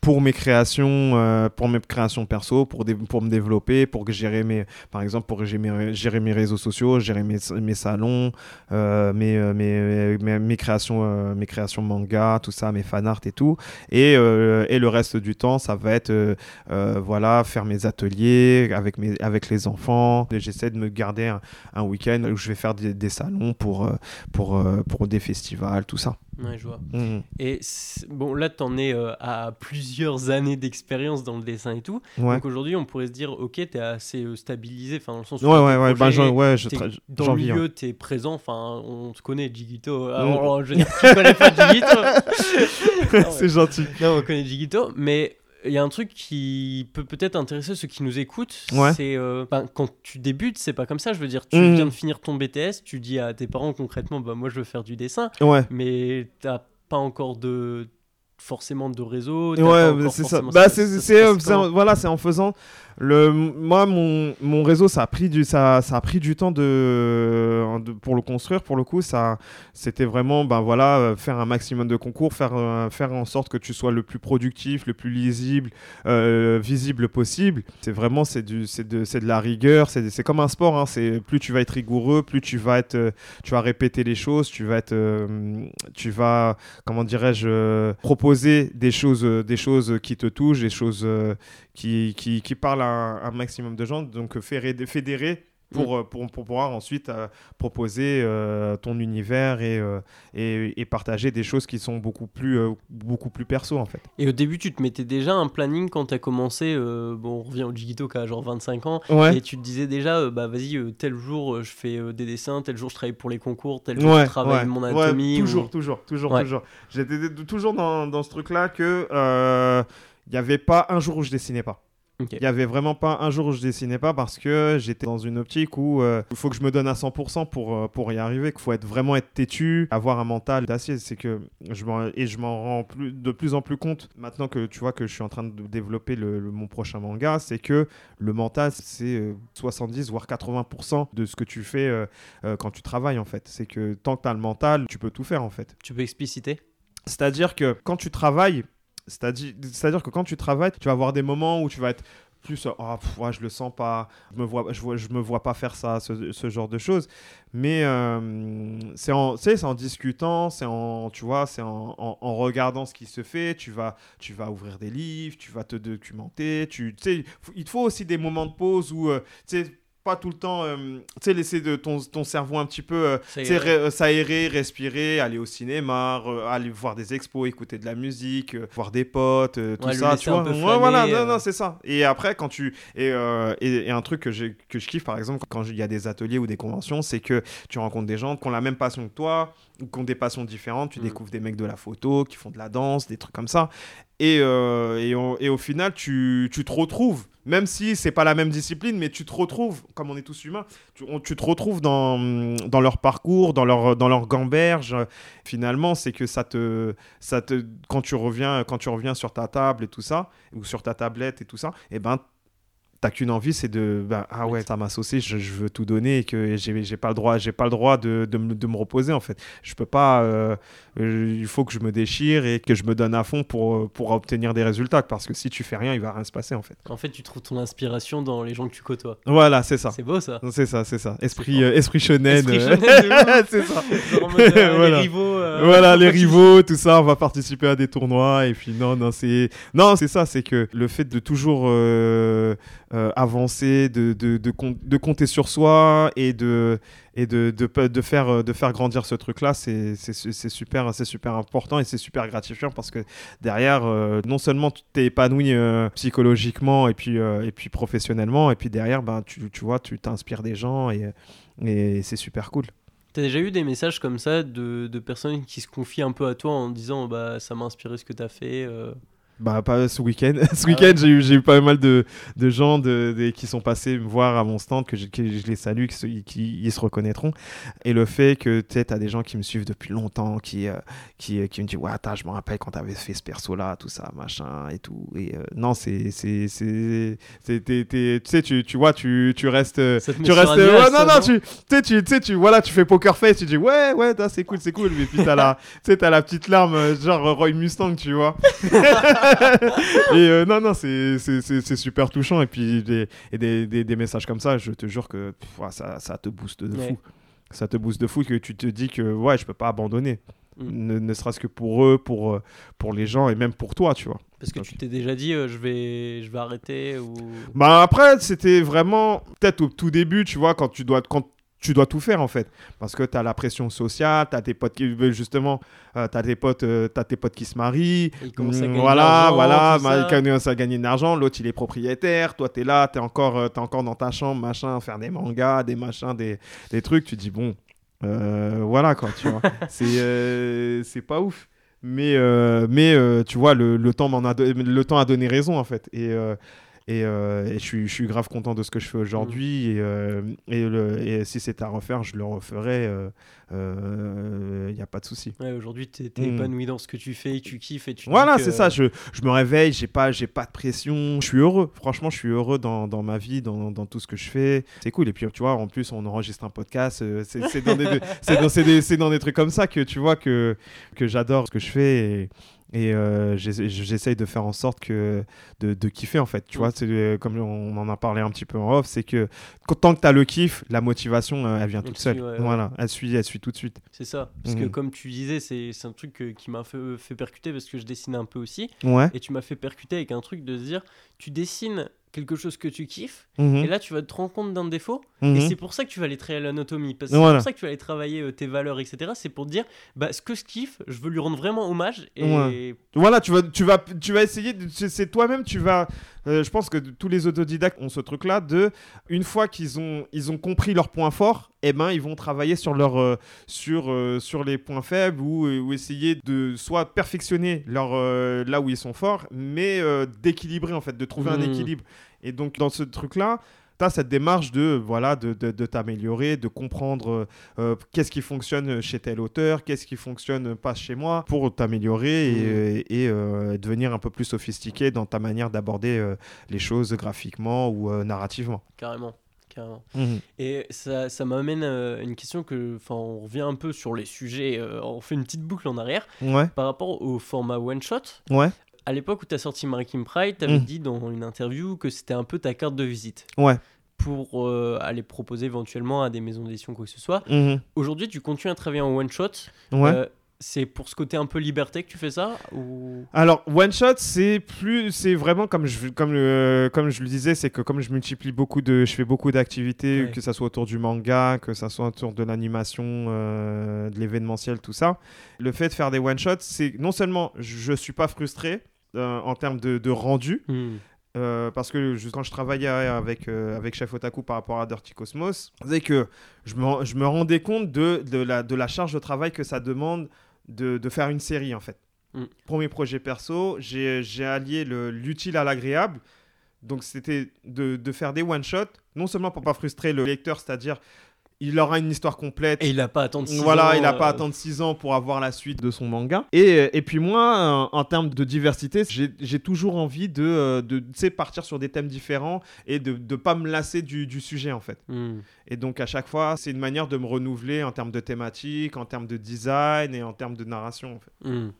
pour mes créations, euh, pour mes créations perso, pour, pour me développer, pour gérer mes, par exemple, pour gérer mes, réseaux sociaux, gérer mes, mes salons, euh, mes, euh, mes, mes, mes créations, mes créations manga, tout ça, mes fanarts et tout. Et, et le reste du temps, ça va être, voilà, faire mes ateliers avec, mes, avec les enfants. J'essaie de me garder un, un week-end où je vais faire des, des salons pour, pour, pour des festivals, tout ça. Ouais, je vois. Mhm. Et bon, là, tu en es euh, à plusieurs années d'expérience dans le dessin et tout. Ouais. Donc aujourd'hui, on pourrait se dire, ok, tu es assez euh, stabilisé, enfin, dans le sens où Ouais, ouais, ouais, bah, j'en- ouais, je dans le hein. milieu, tu es présent, enfin, on te connaît, Jigito. Mm. Je veux dire, tu connais pas Jigito (laughs) (laughs) C'est gentil. Non, on connaît Jigito, mais il y a un truc qui peut peut-être intéresser ceux qui nous écoutent. Ouais. C'est euh, ben, quand tu débutes, c'est pas comme ça. Je veux dire, tu Mhm. viens de finir ton BTS, tu dis à tes parents concrètement, bah moi je veux faire du dessin, Ouais. mais t'as pas encore de forcément de réseau. Ouais, c'est ça. Bah, c'est voilà, c'est en faisant le, moi, mon, mon réseau, ça a pris du, ça, ça a pris du temps de, pour le construire. Pour le coup, ça, c'était vraiment, ben voilà, euh, faire un maximum de concours, faire, euh, faire en sorte que tu sois le plus productif, le plus lisible, euh, visible possible. C'est vraiment, c'est du, c'est de, c'est de la rigueur. C'est, c'est comme un sport. Hein. C'est plus tu vas être rigoureux, plus tu vas être, tu vas répéter les choses, tu vas être, tu vas, comment dirais-je, proposer des choses, des choses qui te touchent, des choses qui, qui, qui parlent à un maximum de gens, donc fédérer pour, mm. euh, pour, pour, pouvoir ensuite euh, proposer euh, ton univers et, et, et, partager des choses qui sont beaucoup plus, beaucoup plus perso en fait. Et au début, tu te mettais déjà un planning quand tu as commencé, bon, on revient au Jigito qui a genre 25 ans, et tu te disais déjà, bah vas-y, tel jour je fais des dessins, tel jour je travaille pour les concours, tel jour je travaille mon anatomie. toujours, toujours, toujours, toujours. J'étais toujours dans, dans ce truc-là que il n'y avait pas un jour où je dessinais pas. Il n'y avait vraiment pas un jour où je dessinais pas parce que j'étais dans une optique où euh, il faut que je me donne à 100% pour, euh, pour y arriver, qu'il faut être vraiment être têtu, avoir un mental d'acier. C'est que je et je m'en rends plus, de plus en plus compte maintenant que tu vois que je suis en train de développer le, mon prochain manga, c'est que le mental c'est 70 euh, voire 80% de ce que tu fais quand tu travailles en fait. C'est que tant que tu as le mental, tu peux tout faire en fait. Tu peux expliciter? C'est-à-dire que quand tu travailles, c'est-à-dire que quand tu travailles, tu vas avoir des moments où tu vas être plus oh, je le sens pas je me vois je vois je me vois pas faire ça ce, genre de choses. Mais euh, c'est en c'est en discutant c'est en tu vois c'est en, en, regardant ce qui se fait. Tu vas tu vas ouvrir des livres tu vas te documenter tu sais il te faut aussi des moments de pause où euh, pas tout le temps, euh, tu sais, laisser de ton, ton, cerveau un petit peu euh, s'aérer, respirer, aller au cinéma, aller voir des expos, écouter de la musique, euh, voir des potes, tout ça, tu vois. voilà, non, non, c'est ça. Et après, quand tu. Et, et, un truc que, que je kiffe, par exemple, quand il y a des ateliers ou des conventions, c'est que tu rencontres des gens qui ont la même passion que toi, qui ont des passions différentes. Tu mm. découvres des mecs de la photo qui font de la danse, des trucs comme ça. Et, et, et, au final, tu, tu te retrouves même si c'est pas la même discipline, mais tu te retrouves, comme on est tous humains, tu, tu te retrouves dans, dans leur parcours, dans leur, dans leur gamberge. Finalement, c'est que ça te, ça te, quand tu reviens, quand tu reviens sur ta table et tout ça, ou sur ta tablette et tout ça, et eh ben t'as qu'une envie, c'est de bah, ah ouais, ça m'a saucé, je, veux tout donner et que j'ai pas le droit, j'ai pas le droit de, de, me, de, me reposer en fait. Je peux pas, euh, euh, il faut que je me déchire et que je me donne à fond pour, pour obtenir des résultats parce que si tu fais rien, il va rien se passer en fait. En fait, tu trouves ton inspiration dans les gens que tu côtoies. Voilà, c'est ça. C'est beau ça. C'est ça, c'est ça. Esprit, euh, esprit shonen. (laughs) c'est ça. (laughs) voilà. Les rivaux. voilà, les rivaux, tout ça, on va participer à des tournois et puis non, non, c'est non, c'est ça, c'est que le fait de toujours euh, avancer, de, de, de, de, compter sur soi et de, et de, de, faire, de faire grandir ce truc-là, c'est super, super important et c'est super gratifiant parce que derrière, euh, non seulement tu t'es épanoui euh, psychologiquement et puis, et puis professionnellement, et puis derrière, ben, tu, tu vois, tu t'inspires des gens et, et c'est super cool. T'as déjà eu des messages comme ça de, de, personnes qui se confient un peu à toi en disant bah ça m'a inspiré ce que t'as fait bah, pas ce week-end. (laughs) ce ah week-end, j'ai eu, eu pas mal de, de gens de, qui sont passés me voir à mon stand, que je, je les salue, qui, qui, ils se reconnaîtront. Et le fait que tu as des gens qui me suivent depuis longtemps, qui, euh, qui, qui me disent Ouais, attends, je me rappelle quand tu avais fait ce perso-là, tout ça, machin et tout. Et euh, non, c'est. Tu sais, tu, tu vois, tu, tu restes. Tu restes. Ouais, non, non, tu sais, tu, tu, tu, voilà, tu fais poker face, tu dis Ouais, ouais, c'est cool, c'est cool. Mais puis t'as la, (laughs) as la petite larme, genre Roy Mustang, tu vois. (laughs) (laughs) et euh, non, non, c'est super touchant. Et puis des, et des, des, messages comme ça, je te jure que ça, ça te booste de fou. Ça te booste de fou que tu te dis que ouais, je peux pas abandonner. Mm. Ne, serait-ce que pour eux, pour, euh, pour les gens et même pour toi, tu vois. Parce que tu t'es déjà dit, euh, je, vais, je vais arrêter ou... Bah après, c'était vraiment, peut-être au tout début, tu vois, quand tu dois, quand tu dois tout faire en fait parce que tu as la pression sociale, tu as tes potes qui justement euh, tu as tes potes euh, as tes potes qui se marient, mmh, voilà voilà, ils commencent à gagner de l'argent, l'autre il est propriétaire, toi tu es là, tu es encore euh, es encore dans ta chambre, machin, faire des mangas, des machins, des, des trucs, tu dis bon voilà quoi, tu vois. (laughs) c'est c'est pas ouf. Mais mais tu vois le, le temps m'en a le temps a donné raison en fait et Et, euh, et je, suis, je suis grave content de ce que je fais aujourd'hui. Et, euh, et, le- et si c'était à refaire, je le referais. Il n'y a pas de souci. Ouais, aujourd'hui, t'es es Mm. épanoui dans ce que tu fais, tu kiffes et tu. Voilà, que- c'est ça. Je, je me réveille, j'ai pas, j'ai pas de pression. Je suis heureux. Franchement, je suis heureux dans, dans ma vie, dans, dans tout ce que je fais. C'est cool. Et puis, tu vois, en plus, on enregistre un podcast. euh, c'est dans, (laughs) dans des trucs comme ça que tu vois que, que j'adore ce que je fais. Et, euh, j'essa- j'essaye de faire en sorte que de, de kiffer en fait tu Mm. vois c'est euh, comme on en a parlé un petit peu en off c'est que tant que tu as le kiff la motivation euh, elle vient toute seule ouais, ouais. voilà elle suit elle suit tout de suite C'est ça. Parce que Mhm. comme tu disais, c'est un truc euh, qui m'a fait, fait percuter parce que je dessine un peu aussi. ouais Et tu m'as fait percuter avec un truc de se dire, tu dessines quelque chose que tu kiffes, Mhm. et là tu vas te rendre compte d'un défaut, et Mhm. c'est pour ça que tu vas aller travailler l'anatomie, parce que Voilà. c'est pour ça que tu vas aller travailler euh, tes valeurs, etc. C'est pour te dire, bah ce que je kiffe, je veux lui rendre vraiment hommage, et Ouais. Voilà, tu vas, tu vas, tu vas essayer. C'est toi-même, tu vas. euh, je pense que tous les autodidactes ont ce truc-là de, une fois qu'ils ont, ils ont compris leurs points forts, eh ben, ils vont travailler sur leur, euh, sur, euh, sur les points faibles ou, ou essayer de soit perfectionner leur, euh, là où ils sont forts, mais d'équilibrer en fait, de trouver un Mhm. équilibre. Et donc dans ce truc-là. Tu as cette démarche de, voilà, de, de, de t'améliorer, de comprendre euh, euh, qu'est-ce qui fonctionne chez tel auteur, qu'est-ce qui fonctionne pas chez moi, pour t'améliorer et, et, euh, devenir un peu plus sophistiqué dans ta manière d'aborder euh, les choses graphiquement ou narrativement. carrément. Carrément. Mhm. Et ça, ça m'amène à une question que, enfin, on revient un peu sur les sujets, on fait une petite boucle en arrière Ouais, par rapport au format one shot. ouais, À l'époque où tu as sorti Maritime Pride, tu avais Mm. dit dans une interview que c'était un peu ta carte de visite ouais. pour euh, aller proposer éventuellement à des maisons d'édition quoi que ce soit. Mhm. Aujourd'hui, tu continues à travailler en one shot. Ouais. Euh, c'est pour ce côté un peu liberté que tu fais ça ou... Alors, one shot, c'est plus, c'est vraiment comme je, comme, le- comme je le disais, c'est que comme je multiplie beaucoup de, je fais beaucoup d'activités, Ouais. que ça soit autour du manga, que ça soit autour de l'animation, euh, de l'événementiel, tout ça. Le fait de faire des one shots, c'est non seulement je suis pas frustré euh, en termes de, de rendu, Hmm. Euh, parce que je- quand je travaillais avec, euh, avec Chef Otaku par rapport à Dirty Cosmos, c'est que je me, je me rendais compte de, de, la, de la charge de travail que ça demande de, de faire une série en fait. Mm. Premier projet perso, j'ai allié le- l'utile à l'agréable. Donc c'était de, de faire des one-shots, non seulement pour pas frustrer le lecteur, c'est-à-dire il aura une histoire complète. Et il a pas à attendre six Voilà, ans, il n'a pas à euh, attendre 6 ans pour avoir la suite de son manga. Et, et puis moi, en, en termes de diversité, j'ai toujours envie de, euh, de partir sur des thèmes différents et de ne pas me lasser du, du sujet en fait. hmm. Et donc à chaque fois, c'est une manière de me renouveler en termes de thématique, en termes de design et en termes de narration en fait. Hmm.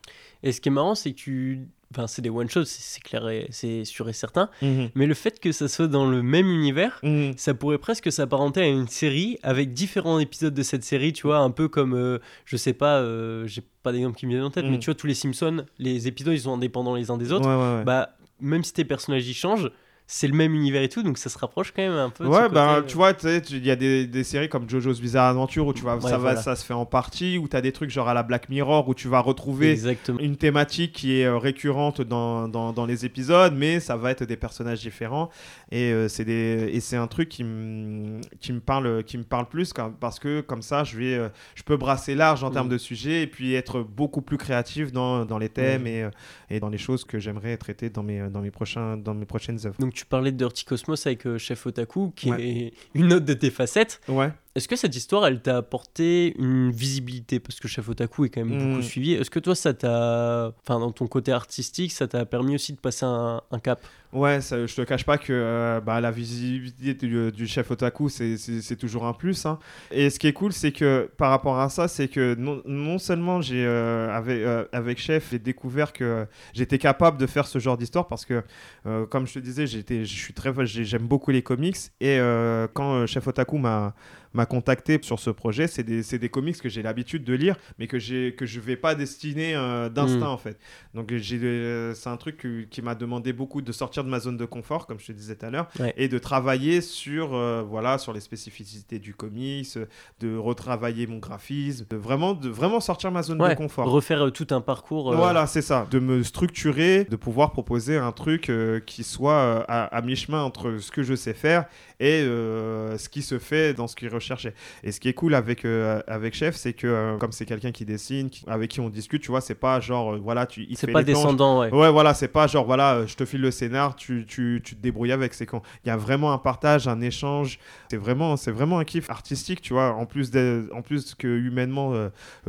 Et ce qui est marrant, c'est que tu. Enfin, c'est des one-shots, c'est c'est clair et c'est sûr et certain. Mais le fait que ça soit dans le même univers, Mhm. ça pourrait presque s'apparenter à une série avec différents épisodes de cette série, tu vois, un peu comme, euh, je sais pas, euh, j'ai pas d'exemple qui me vient en tête, mais tu vois, tous les Simpsons, les épisodes, ils sont indépendants les uns des autres. Ouais, ouais, ouais. Bah, même si tes personnages y changent, c'est le même univers et tout, donc ça se rapproche quand même un peu. de ce Ouais, côté, euh, tu vois, il y a des, des séries comme JoJo's Bizarre Adventure où tu vois, Ouais, ça, va, ça se fait en partie, où tu as des trucs genre à la Black Mirror où tu vas retrouver Exactement. une thématique qui est euh, récurrente dans, dans, dans les épisodes, mais ça va être des personnages différents. Et euh, c'est des et c'est un truc qui me qui me parle qui me parle plus quand- parce que comme ça, je vais euh, je peux brasser large en termes de sujets et puis être beaucoup plus créatif dans, dans les thèmes Mhm. et, et dans les choses que j'aimerais traiter dans mes dans mes prochains dans mes prochaines œuvres. Donc tu parlais de Dirty Cosmos avec euh, Chef Otaku, qui Ouais. est une autre de tes facettes. Ouais. Est-ce que cette histoire, elle t'a apporté une visibilité? Parce que Chef Otaku est quand même beaucoup suivi. Est-ce que toi, ça t'a. Enfin, dans ton côté artistique, ça t'a permis aussi de passer un, un cap? Ouais, ça, je te cache pas que euh, bah, la visibilité du, du chef otaku, c'est- toujours un plus. hein. Et ce qui est cool, c'est que par rapport à ça, c'est que non, non seulement j'ai euh, avec, euh, avec Chef, j'ai découvert que j'étais capable de faire ce genre d'histoire parce que, euh, comme je te disais, j'étais, je suis très, j'ai- j'aime beaucoup les comics. Et euh, quand euh, Chef Otaku m'a m'a contacté sur ce projet, c'est des, des comics que j'ai l'habitude de lire, mais que que je vais pas destiner euh, d'instinct Mm. en fait. Donc euh, c'est un truc qui m'a demandé beaucoup de sortir de ma zone de confort, comme je te disais tout à l'heure, Ouais. et de travailler sur euh, voilà sur les spécificités du comics, de retravailler mon graphisme, de vraiment de vraiment sortir ma zone Ouais, de confort. Refaire euh, tout un parcours. Voilà, c'est ça. De me structurer, de pouvoir proposer un truc qui soit à, à mi-chemin entre ce que je sais faire et ce qui se fait dans ce qui recherchais. Et ce qui est cool avec, euh, avec Chef, c'est que euh, comme c'est quelqu'un qui dessine, qui- avec qui on discute, tu vois, c'est pas genre, euh, voilà, tu, C'est pas descendant, ouais. Ouais, voilà, c'est pas genre, voilà, je te file le scénar, tu, tu, tu te débrouilles avec. C'est quand il y a vraiment un partage, un échange. C'est vraiment, c'est vraiment un kiff artistique, tu vois. En plus, de, en plus que humainement,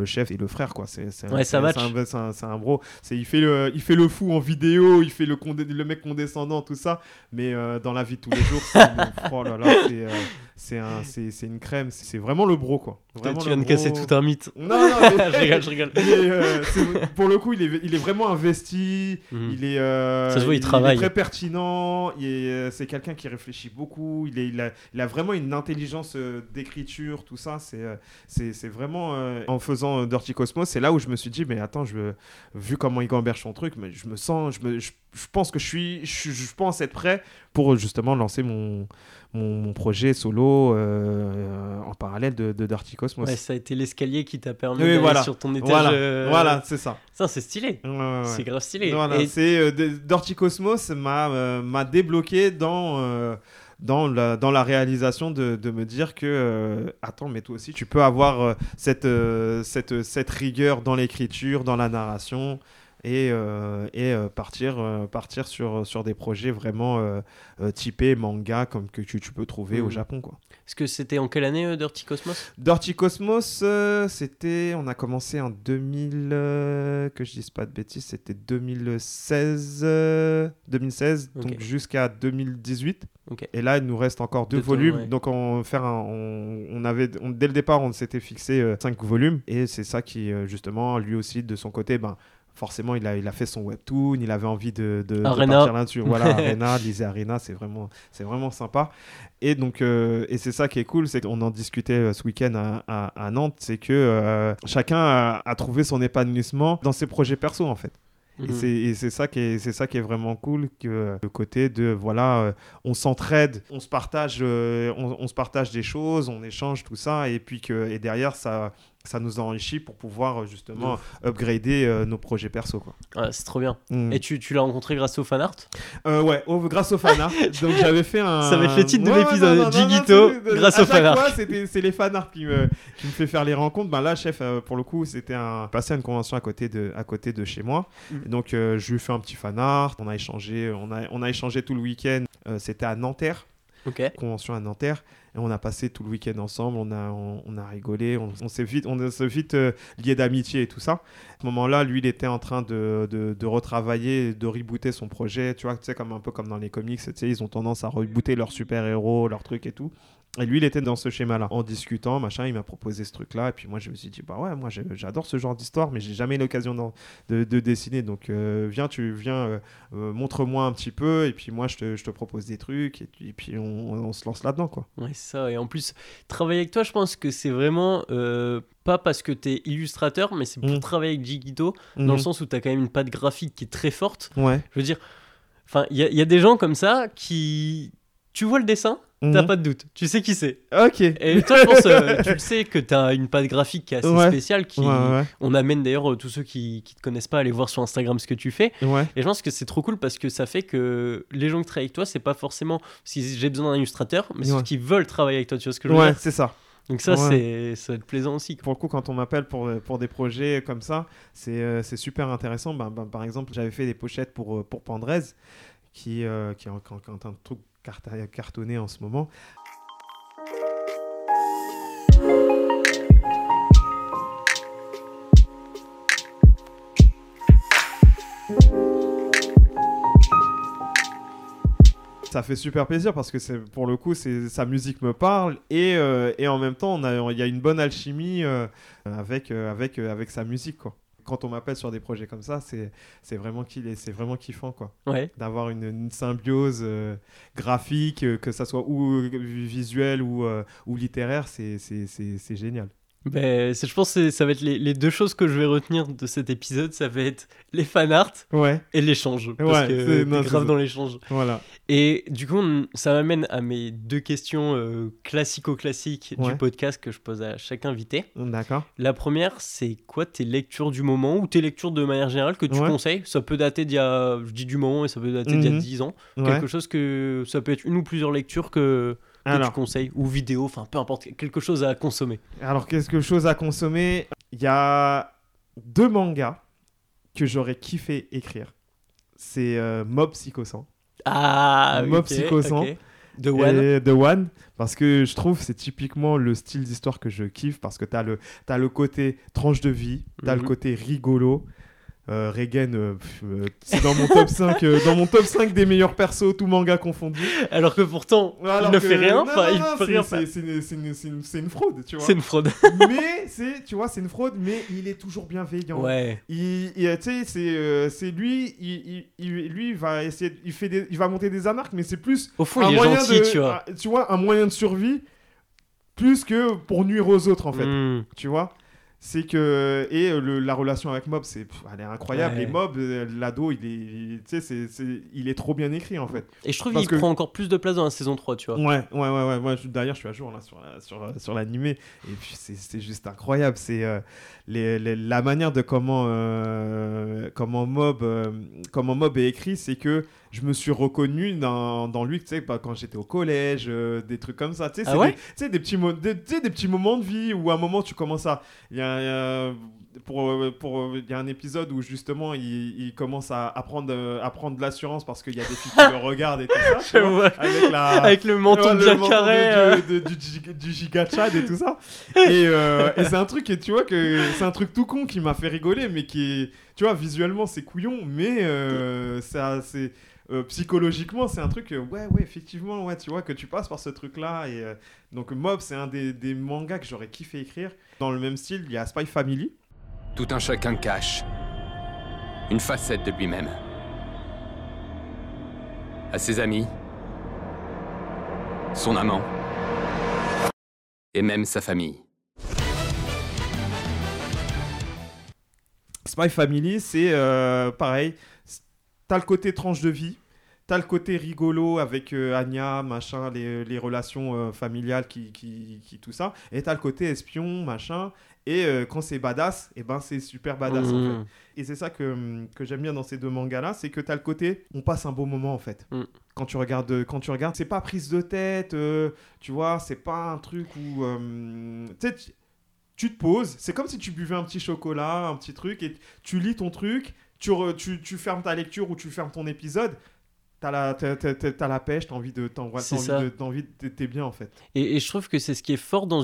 chef et le frère, quoi. C'est, c'est, Ouais, un, c'est un- c'est un bro. C'est, il, fait le, il fait le fou en vidéo, il fait le, condé- le mec condescendant, tout ça. Mais dans la vie de tous les jours, c'est, (laughs) oh là là, c'est, euh, une crème. C'est, vraiment le bro, quoi. Vraiment tu viens de bro. casser tout un mythe. Non, non, mais- (laughs) je rigole, je rigole. il est, euh, pour le coup, il est, il est vraiment investi. Mhm. Il est, euh, Ça se voit, il est travaille. très pertinent. il est, euh, C'est quelqu'un qui réfléchit beaucoup. Il, est, il, a, il a vraiment une intelligence euh, d'écriture, tout ça. C'est, euh, c'est, vraiment euh, en faisant Dirty Cosmos, c'est là où je me suis dit, mais attends, je, vu comment il gamberge son truc, mais je me sens, je, me, je, je pense que je suis, je, je pense être prêt pour justement lancer mon, mon, mon projet solo euh, en parallèle de, de Dirty Cosmos. Ouais, ça a été l'escalier qui t'a permis d'aller voilà. sur ton étage. Voilà, euh, voilà, c'est ça. Ça, c'est stylé. Ouais, ouais, ouais. C'est grave stylé. Voilà, Et- c'est euh, Dirty Cosmos m'a débloqué dans dans la, dans la réalisation de, de me dire que euh, attends mais toi aussi tu peux avoir euh, cette, euh, cette cette rigueur dans l'écriture dans la narration et, euh, et euh, partir euh, partir sur sur des projets vraiment typés manga comme que tu, tu peux trouver au Mhm. Japon quoi. Est-ce que c'était en quelle année, Dirty Cosmos? Dirty Cosmos, c'était. On a commencé en 2000. euh, que je dise pas de bêtises, c'était 2016. euh, 2016, Ok. donc jusqu'à 2018. Ok. Et là, il nous reste encore deux volumes. ouais. Donc, on, faire un, on, on avait, on- dès le départ, on s'était fixé euh, cinq volumes. Et c'est ça qui, euh, justement, lui aussi, de son côté, ben. Forcément, il a, il a fait son webtoon, il avait envie de, de, de partir là-dessus. Voilà, (laughs) Arena, lisez Arena, c'est vraiment, c'est vraiment sympa. Et donc, euh, et c'est ça qui est cool, c'est qu'on en discutait euh, ce week-end à, à- à Nantes, c'est que euh, chacun a, a trouvé son épanouissement dans ses projets perso en fait. Et Mhm. c'est- Et c'est ça qui est, c'est ça qui est vraiment cool, que le côté de voilà, euh, on s'entraide, on se partage, euh, on, on se partage des choses, on échange tout ça, et puis que et derrière ça, ça nous enrichit pour pouvoir euh, justement upgrader euh, nos projets perso quoi. Ouais, c'est trop bien. Mm. Et tu, tu l'as rencontré grâce au fanart Euh, ouais, grâce au fanart. (laughs) Donc j'avais fait un. Ça va être le titre de Ouais, l'épisode, Jigito, grâce à au fanart. c'est les fanarts qui me, qui me fait faire les rencontres. Ben là, chef, euh, pour le coup, c'était un passé à une convention à côté de, à côté de chez moi. Mm. Donc je lui ai fait un petit fanart. On a échangé, on a, on a échangé tout le week-end. C'était à Nanterre Ok. convention à Nanterre et on a passé tout le week-end ensemble, on a, on, a rigolé, on, on s'est vite, on s'est vite euh, lié d'amitié et tout ça. À ce moment-là, lui, il était en train de, de, de retravailler, de rebooter son projet, tu vois, tu sais, comme un peu comme dans les comics, tu sais, ils ont tendance à rebooter leurs super-héros, leurs trucs et tout. Et lui, il était dans ce schéma-là. En discutant, machin, il m'a proposé ce truc-là. Et puis moi, je me suis dit, bah ouais, moi, j'adore ce genre d'histoire, mais j'ai jamais eu l'occasion de, de dessiner. Donc, euh, viens, tu viens, euh, euh, montre-moi un petit peu. Et puis moi, je te, je te propose des trucs. Et puis, et puis on, on se lance là-dedans, quoi. Ouais, c'est ça. Et en plus, travailler avec toi, je pense que c'est vraiment euh, pas parce que t'es illustrateur, mais c'est pour Mm. travailler avec Jigito, dans le sens où t'as quand même une patte graphique qui est très forte. Ouais. Je veux dire, enfin, il y, a- il y a des gens comme ça qui. Tu vois le dessin, t'as Mhm. pas de doute, tu sais qui c'est. Ok. Et toi, je pense, euh, (laughs) tu le sais que t'as une patte graphique qui est assez Ouais. spéciale. Qui... Ouais, ouais, On amène d'ailleurs euh, tous ceux qui, qui te connaissent pas à aller voir sur Instagram ce que tu fais. ouais. Et je pense que c'est trop cool parce que ça fait que les gens qui travaillent avec toi, c'est pas forcément si j'ai besoin d'un illustrateur, mais c'est Ouais. ceux qui veulent travailler avec toi. Tu vois ce que je veux Ouais, dire c'est ça. Donc ça, Ouais. c'est ça va être plaisant aussi. quoi. Pour le coup, quand on m'appelle pour, pour des projets comme ça, c'est euh, c'est super intéressant. Ben, ben, par exemple, j'avais fait des pochettes pour, euh, pour Pandrez, qui, euh, qui est en, qui est en train de tout cart- cartonner en ce moment. Ça fait super plaisir parce que c'est pour le coup, sa musique me parle et, euh, et en même temps, il y a une bonne alchimie euh, avec, euh, avec, avec sa musique. Quoi. Quand on m'appelle sur des projets comme ça, c'est c'est vraiment, c'est vraiment kiffant quoi. Ouais. d'avoir une, une symbiose euh, graphique, euh, que ça soit ou euh, visuel ou, euh, ou littéraire, c'est génial. Ben, je pense que ça va être les, les deux choses que je vais retenir de cet épisode. Ça va être les fanarts Ouais, et l'échange. Parce Ouais, que c'est- grave dans l'échange. voilà. Et du coup, ça m'amène à mes deux questions euh, classico-classiques Ouais. du podcast que je pose à chaque invité. D'accord. La première, c'est quoi tes lectures du moment ou tes lectures de manière générale que tu conseilles? Ça peut dater d'il y a, je dis du moment, et ça peut dater d'il y a Mhm. 10 ans. Ouais. Quelque chose que ça peut être une ou plusieurs lectures que que Alors. tu conseilles Ou vidéo, enfin peu importe, quelque chose à consommer. Alors, quelque chose à consommer Il y a deux mangas que j'aurais kiffé écrire. C'est euh, Mob Psycho 100 Ah, Mob ok, Psycho 100. ok. The One. et The One. Parce que je trouve c'est typiquement le style d'histoire que je kiffe. Parce que tu as le, t'as le côté tranche de vie, tu as le Mhm. côté rigolo. Euh, euh, euh, c'est dans mon top (laughs) 5 euh, dans mon top 5 des meilleurs persos, tout manga confondu. Alors que pourtant, Alors il ne que- fait rien. c'est- une, une- une- fraude, tu vois. C'est une fraude. (laughs) mais c'est, tu vois, c'est une fraude, mais il est toujours bienveillant. Ouais. Il, il- tu sais, c'est, lui, il, lui, il va essayer, il fait des, il va monter des anarques, mais c'est plus Au fond, un il est moyen gentil, de, tu vois. un- tu vois, un moyen de survie, plus que pour nuire aux autres en fait, Hmm. tu vois? C'est que et euh, le- la relation avec Mob, c'est, elle est incroyable. Ouais. Et Mob, euh, l'ado, il est, il- tu sais, c'est, c'est- il est trop bien écrit en fait. Et je trouve qu'il que- prend encore plus de place dans la saison 3, tu vois. Ouais, ouais, ouais, ouais. Moi, je- d'ailleurs, je suis à jour là sur la- sur euh, sur l'animé et puis c'est c'est juste incroyable. C'est euh, les, les- la manière de comment euh, comment Mob euh, comment Mob est écrit, c'est que je me suis reconnu dans, dans lui, tu sais, pas quand j'étais au collège, euh, des trucs comme ça. Tu sais, Ah c'est ouais des, des petits mo- des, petits moments de vie où à un moment tu commences à il y a, y a- pour, euh, pour, euh, il y a un épisode où justement il, il commence à, à prendre, euh, à prendre de l'assurance parce qu'il y a des filles qui le (laughs) regardent et tout ça. vois, avec la, (laughs) Avec le menton bien carré. du, du, du giga Chad et tout ça. Et, euh, et c'est un truc, et tu vois, que c'est un truc tout con qui m'a fait rigoler, mais qui est, tu vois, visuellement c'est couillon, mais euh, ça, c'est. euh, psychologiquement, c'est un truc, euh, ouais, ouais, effectivement, ouais, tu vois, que tu passes par ce truc-là. Et euh, donc, Mob, c'est un des, des mangas que j'aurais kiffé écrire. Dans le même style, il y a Spy Family. Tout un chacun cache une facette de lui-même. À ses amis, son amant et même sa famille. Spy Family, c'est euh, pareil. T'as le côté tranche de vie. T'as le côté rigolo avec euh, Anya, machin, les, les relations euh, familiales, qui, qui, qui- tout ça. Et t'as le côté espion, machin. Et euh, quand c'est badass, et ben c'est super badass en fait. Et c'est ça que, hum, que j'aime bien dans ces deux mangas-là, c'est que t'as le côté, on passe un beau moment en fait. Mm. Quand tu regardes, quand tu regardes, c'est pas prise de tête, euh, tu vois, c'est pas un truc où, euh, tu te poses, c'est comme si tu buvais un petit chocolat, un petit truc, et tu lis ton truc, tu, re- tu, tu fermes ta lecture ou tu fermes ton épisode, t'as la, t'as, t'as- t'as- t'as la pêche, t'as envie de, t'es bien en fait. Et, et je trouve que c'est ce qui est fort dans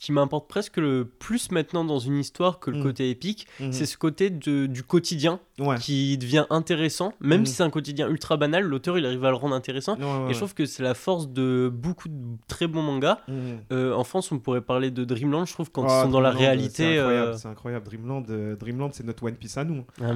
qui m'importe presque le plus maintenant dans une histoire que le Mm. côté épique, Mhm. c'est ce côté de- du quotidien Ouais. qui devient intéressant, même Mm. si c'est un quotidien ultra banal, l'auteur il arrive à le rendre intéressant. Ouais, ouais, Et je trouve que c'est la force de beaucoup de très bons mangas. Mhm. Euh, en France, on pourrait parler de Dreamland, je trouve, quand Ah, ils sont dans la réalité. C'est incroyable, euh, incroyable. Dreamland, euh, Dreamland c'est notre One Piece à nous. Ah.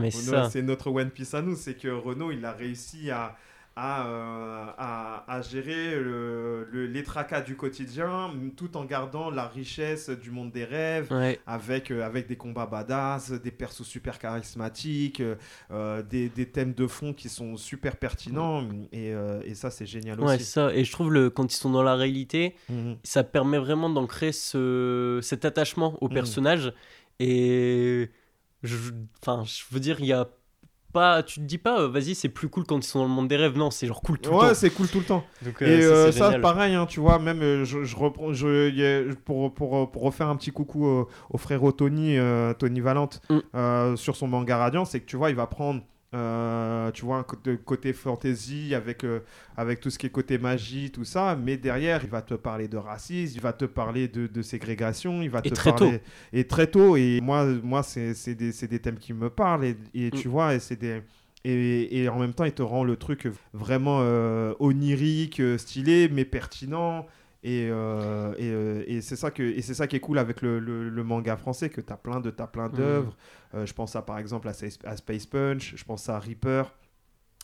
C'est notre One Piece à nous, c'est que Renault, il a réussi à, à, euh, à, à gérer le- le- les tracas du quotidien tout en gardant la richesse du monde des rêves. Ouais. Avec, euh, avec des combats badass, des persos super charismatiques, euh, des, des thèmes de fond qui sont super pertinents, et, et ça c'est génial Ouais, aussi. ça. Et je trouve le quand ils sont dans la réalité, Mhm. ça permet vraiment d'ancrer ce, cet attachement au Mhm. personnage. Et je, enfin, je veux dire, il y a pas, tu te dis pas, euh, vas-y, c'est plus cool quand ils sont dans le monde des rêves. Non, c'est genre cool tout le Ouais, temps. c'est cool tout le temps. Donc, Et euh, ça, euh, pareil, hein, tu vois, même euh, je, je reprends, je, y a- pour, pour, pour refaire un petit coucou au, au frérot Tony, euh, Tony Valente, Mm. euh, sur son manga Radiant, c'est que tu vois, il va prendre, euh, tu vois, côté, fantasy avec, euh, avec tout ce qui est côté magie, tout ça, mais derrière, il va te parler de racisme, il va te parler de, de ségrégation, il va Et te très parler. Et très tôt, et moi, moi c'est des, c'est des thèmes qui me parlent, et, et tu Mm. vois, et c'est des. Et, et en même temps, il te rend le truc vraiment euh, onirique, stylé, mais pertinent. Et, euh, et, euh, et c'est ça que et c'est ça qui est cool avec le, le- le manga français que t'as plein de t'as plein d'œuvres. Euh, je pense à par exemple à, à Space Punch, je pense à Reaper.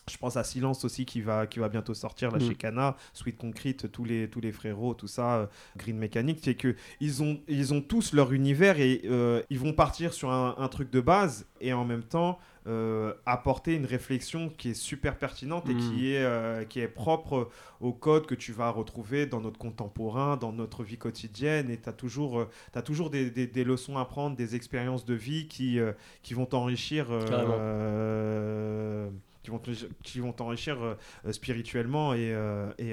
Je pense à Silence aussi qui va, qui va bientôt sortir là Mm. chez Kana, Sweet Concrete, tous les, tous les frérots, tout ça, euh, Green Mechanic, c'est que ils ont, ils ont tous leur univers et euh, ils vont partir sur un, un truc de base et en même temps euh, apporter une réflexion qui est super pertinente et Mm. qui est, euh, qui est propre au code que tu vas retrouver dans notre contemporain, dans notre vie quotidienne et tu as toujours, t'as toujours des, des- des leçons à prendre, des expériences de vie qui, qui vont t'enrichir. Qui vont qui vont t'enrichir euh, euh, spirituellement et, euh, et,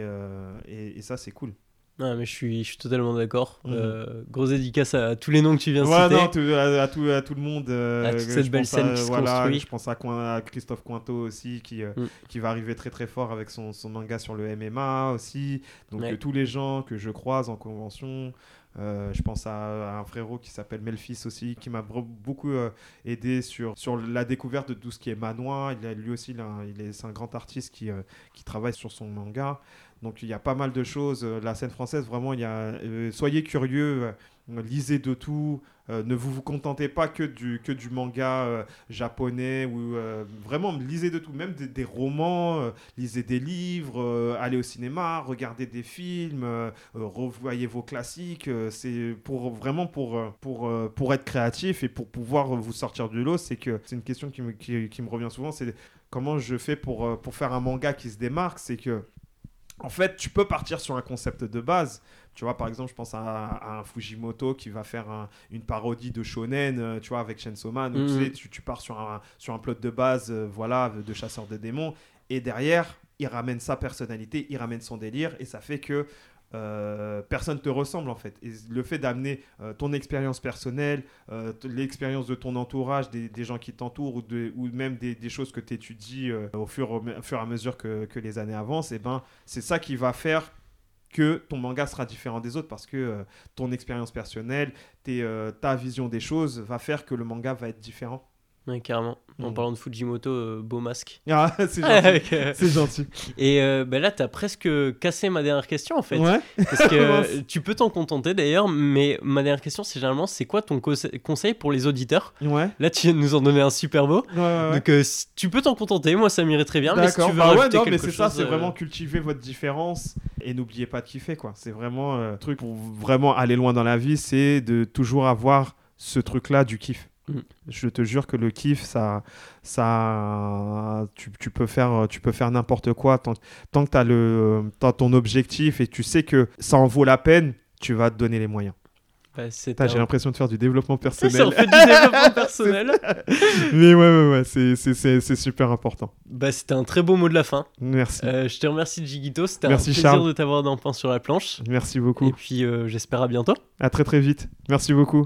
et, et ça c'est cool Ah, mais je suis, je suis totalement d'accord. Mhm. Euh, grosse dédicace à tous les noms que tu viens de Ouais, citer. non, tout- à, à tout, à tout le monde. euh, À toute cette belle pense scène à- qui se voilà, construit. Je pense à, Christophe Cointeau aussi, qui, Mm. qui va arriver très très fort avec son, son manga sur le MMA aussi. Donc Ouais. tous les gens que je croise en convention. Euh, je pense à, un frérot qui s'appelle Melfis aussi, qui m'a beaucoup euh, aidé sur, sur la découverte de tout ce qui est manoir. Il a, lui aussi, il est, c'est un grand artiste qui, euh, qui travaille sur son manga. Donc il y a pas mal de choses. Euh, La scène française, vraiment, il y a. euh, soyez curieux, euh, lisez de tout. Ne vous, vous contentez pas que du, que du manga japonais ou vraiment lisez de tout, même des, romans, lisez des livres, allez au cinéma, regardez des films, revoyez vos classiques. c'est pour vraiment pour, pour, pour être créatif et pour pouvoir vous sortir du lot. C'est que c'est une question qui me, qui, me revient souvent. C'est comment je fais pour, pour faire un manga qui se démarque. C'est que en fait, tu peux partir sur un concept de base. Tu vois, par exemple, je pense à, à un Fujimoto qui va faire un- une parodie de shonen, euh, tu vois, avec Chainsaw Man. où Mhm. tu, sais, tu, tu pars sur un, sur un plot de base, euh, voilà, de chasseur de démons. Et derrière, il ramène sa personnalité, il ramène son délire, et ça fait que euh, personne te ressemble en fait. Et le fait d'amener euh, ton expérience personnelle, euh, l'expérience de ton entourage, des, gens qui t'entourent ou, même des, choses que tu étudies euh, au, fur, et à mesure que, les années avancent, et ben, c'est ça qui va faire que ton manga sera différent des autres parce que ton expérience personnelle, ta vision des choses va faire que le manga va être différent. Ouais, carrément. En Mhm. parlant de Fujimoto, euh, beau masque. (laughs) Ah, c'est (laughs) gentil. Avec, euh, c'est gentil. Et euh, bah là, t'as presque cassé ma dernière question en fait. Ouais. Parce que (laughs) tu peux t'en contenter d'ailleurs, mais ma dernière question, c'est généralement c'est quoi ton conse- conseil pour les auditeurs? Ouais. Là, tu viens de nous en donner un super beau. Ouais. Donc, euh, tu peux t'en contenter. Moi, ça m'irait très bien. Mais si tu veux Bah non, mais c'est ça, c'est vraiment cultiver votre différence et n'oubliez pas de kiffer, quoi. C'est vraiment un truc pour vraiment aller loin dans la vie, c'est de toujours avoir ce truc-là du kiff. Mm. Je te jure que le kiff, ça, ça, tu, tu peux faire, tu peux faire n'importe quoi tant, tant que tu as le, t'as ton objectif et tu sais que ça en vaut la peine. Tu vas te donner les moyens. bah, un- J'ai l'impression de faire du développement Ça, personnel. en fait du développement (laughs) personnel. Mais ouais, ouais, ouais, c'est- super important. Bah, c'était un très beau mot de la fin. Merci. Euh, je te remercie, Jigito. C'était un plaisir Charles. de t'avoir dans Pain sur la planche. Merci beaucoup. Et puis, euh, j'espère à bientôt. À très très vite. Merci beaucoup.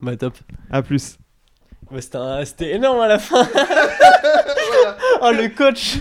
Bah, top. À plus. Bah, c'était un- énorme à la fin. (laughs) oh, le coach.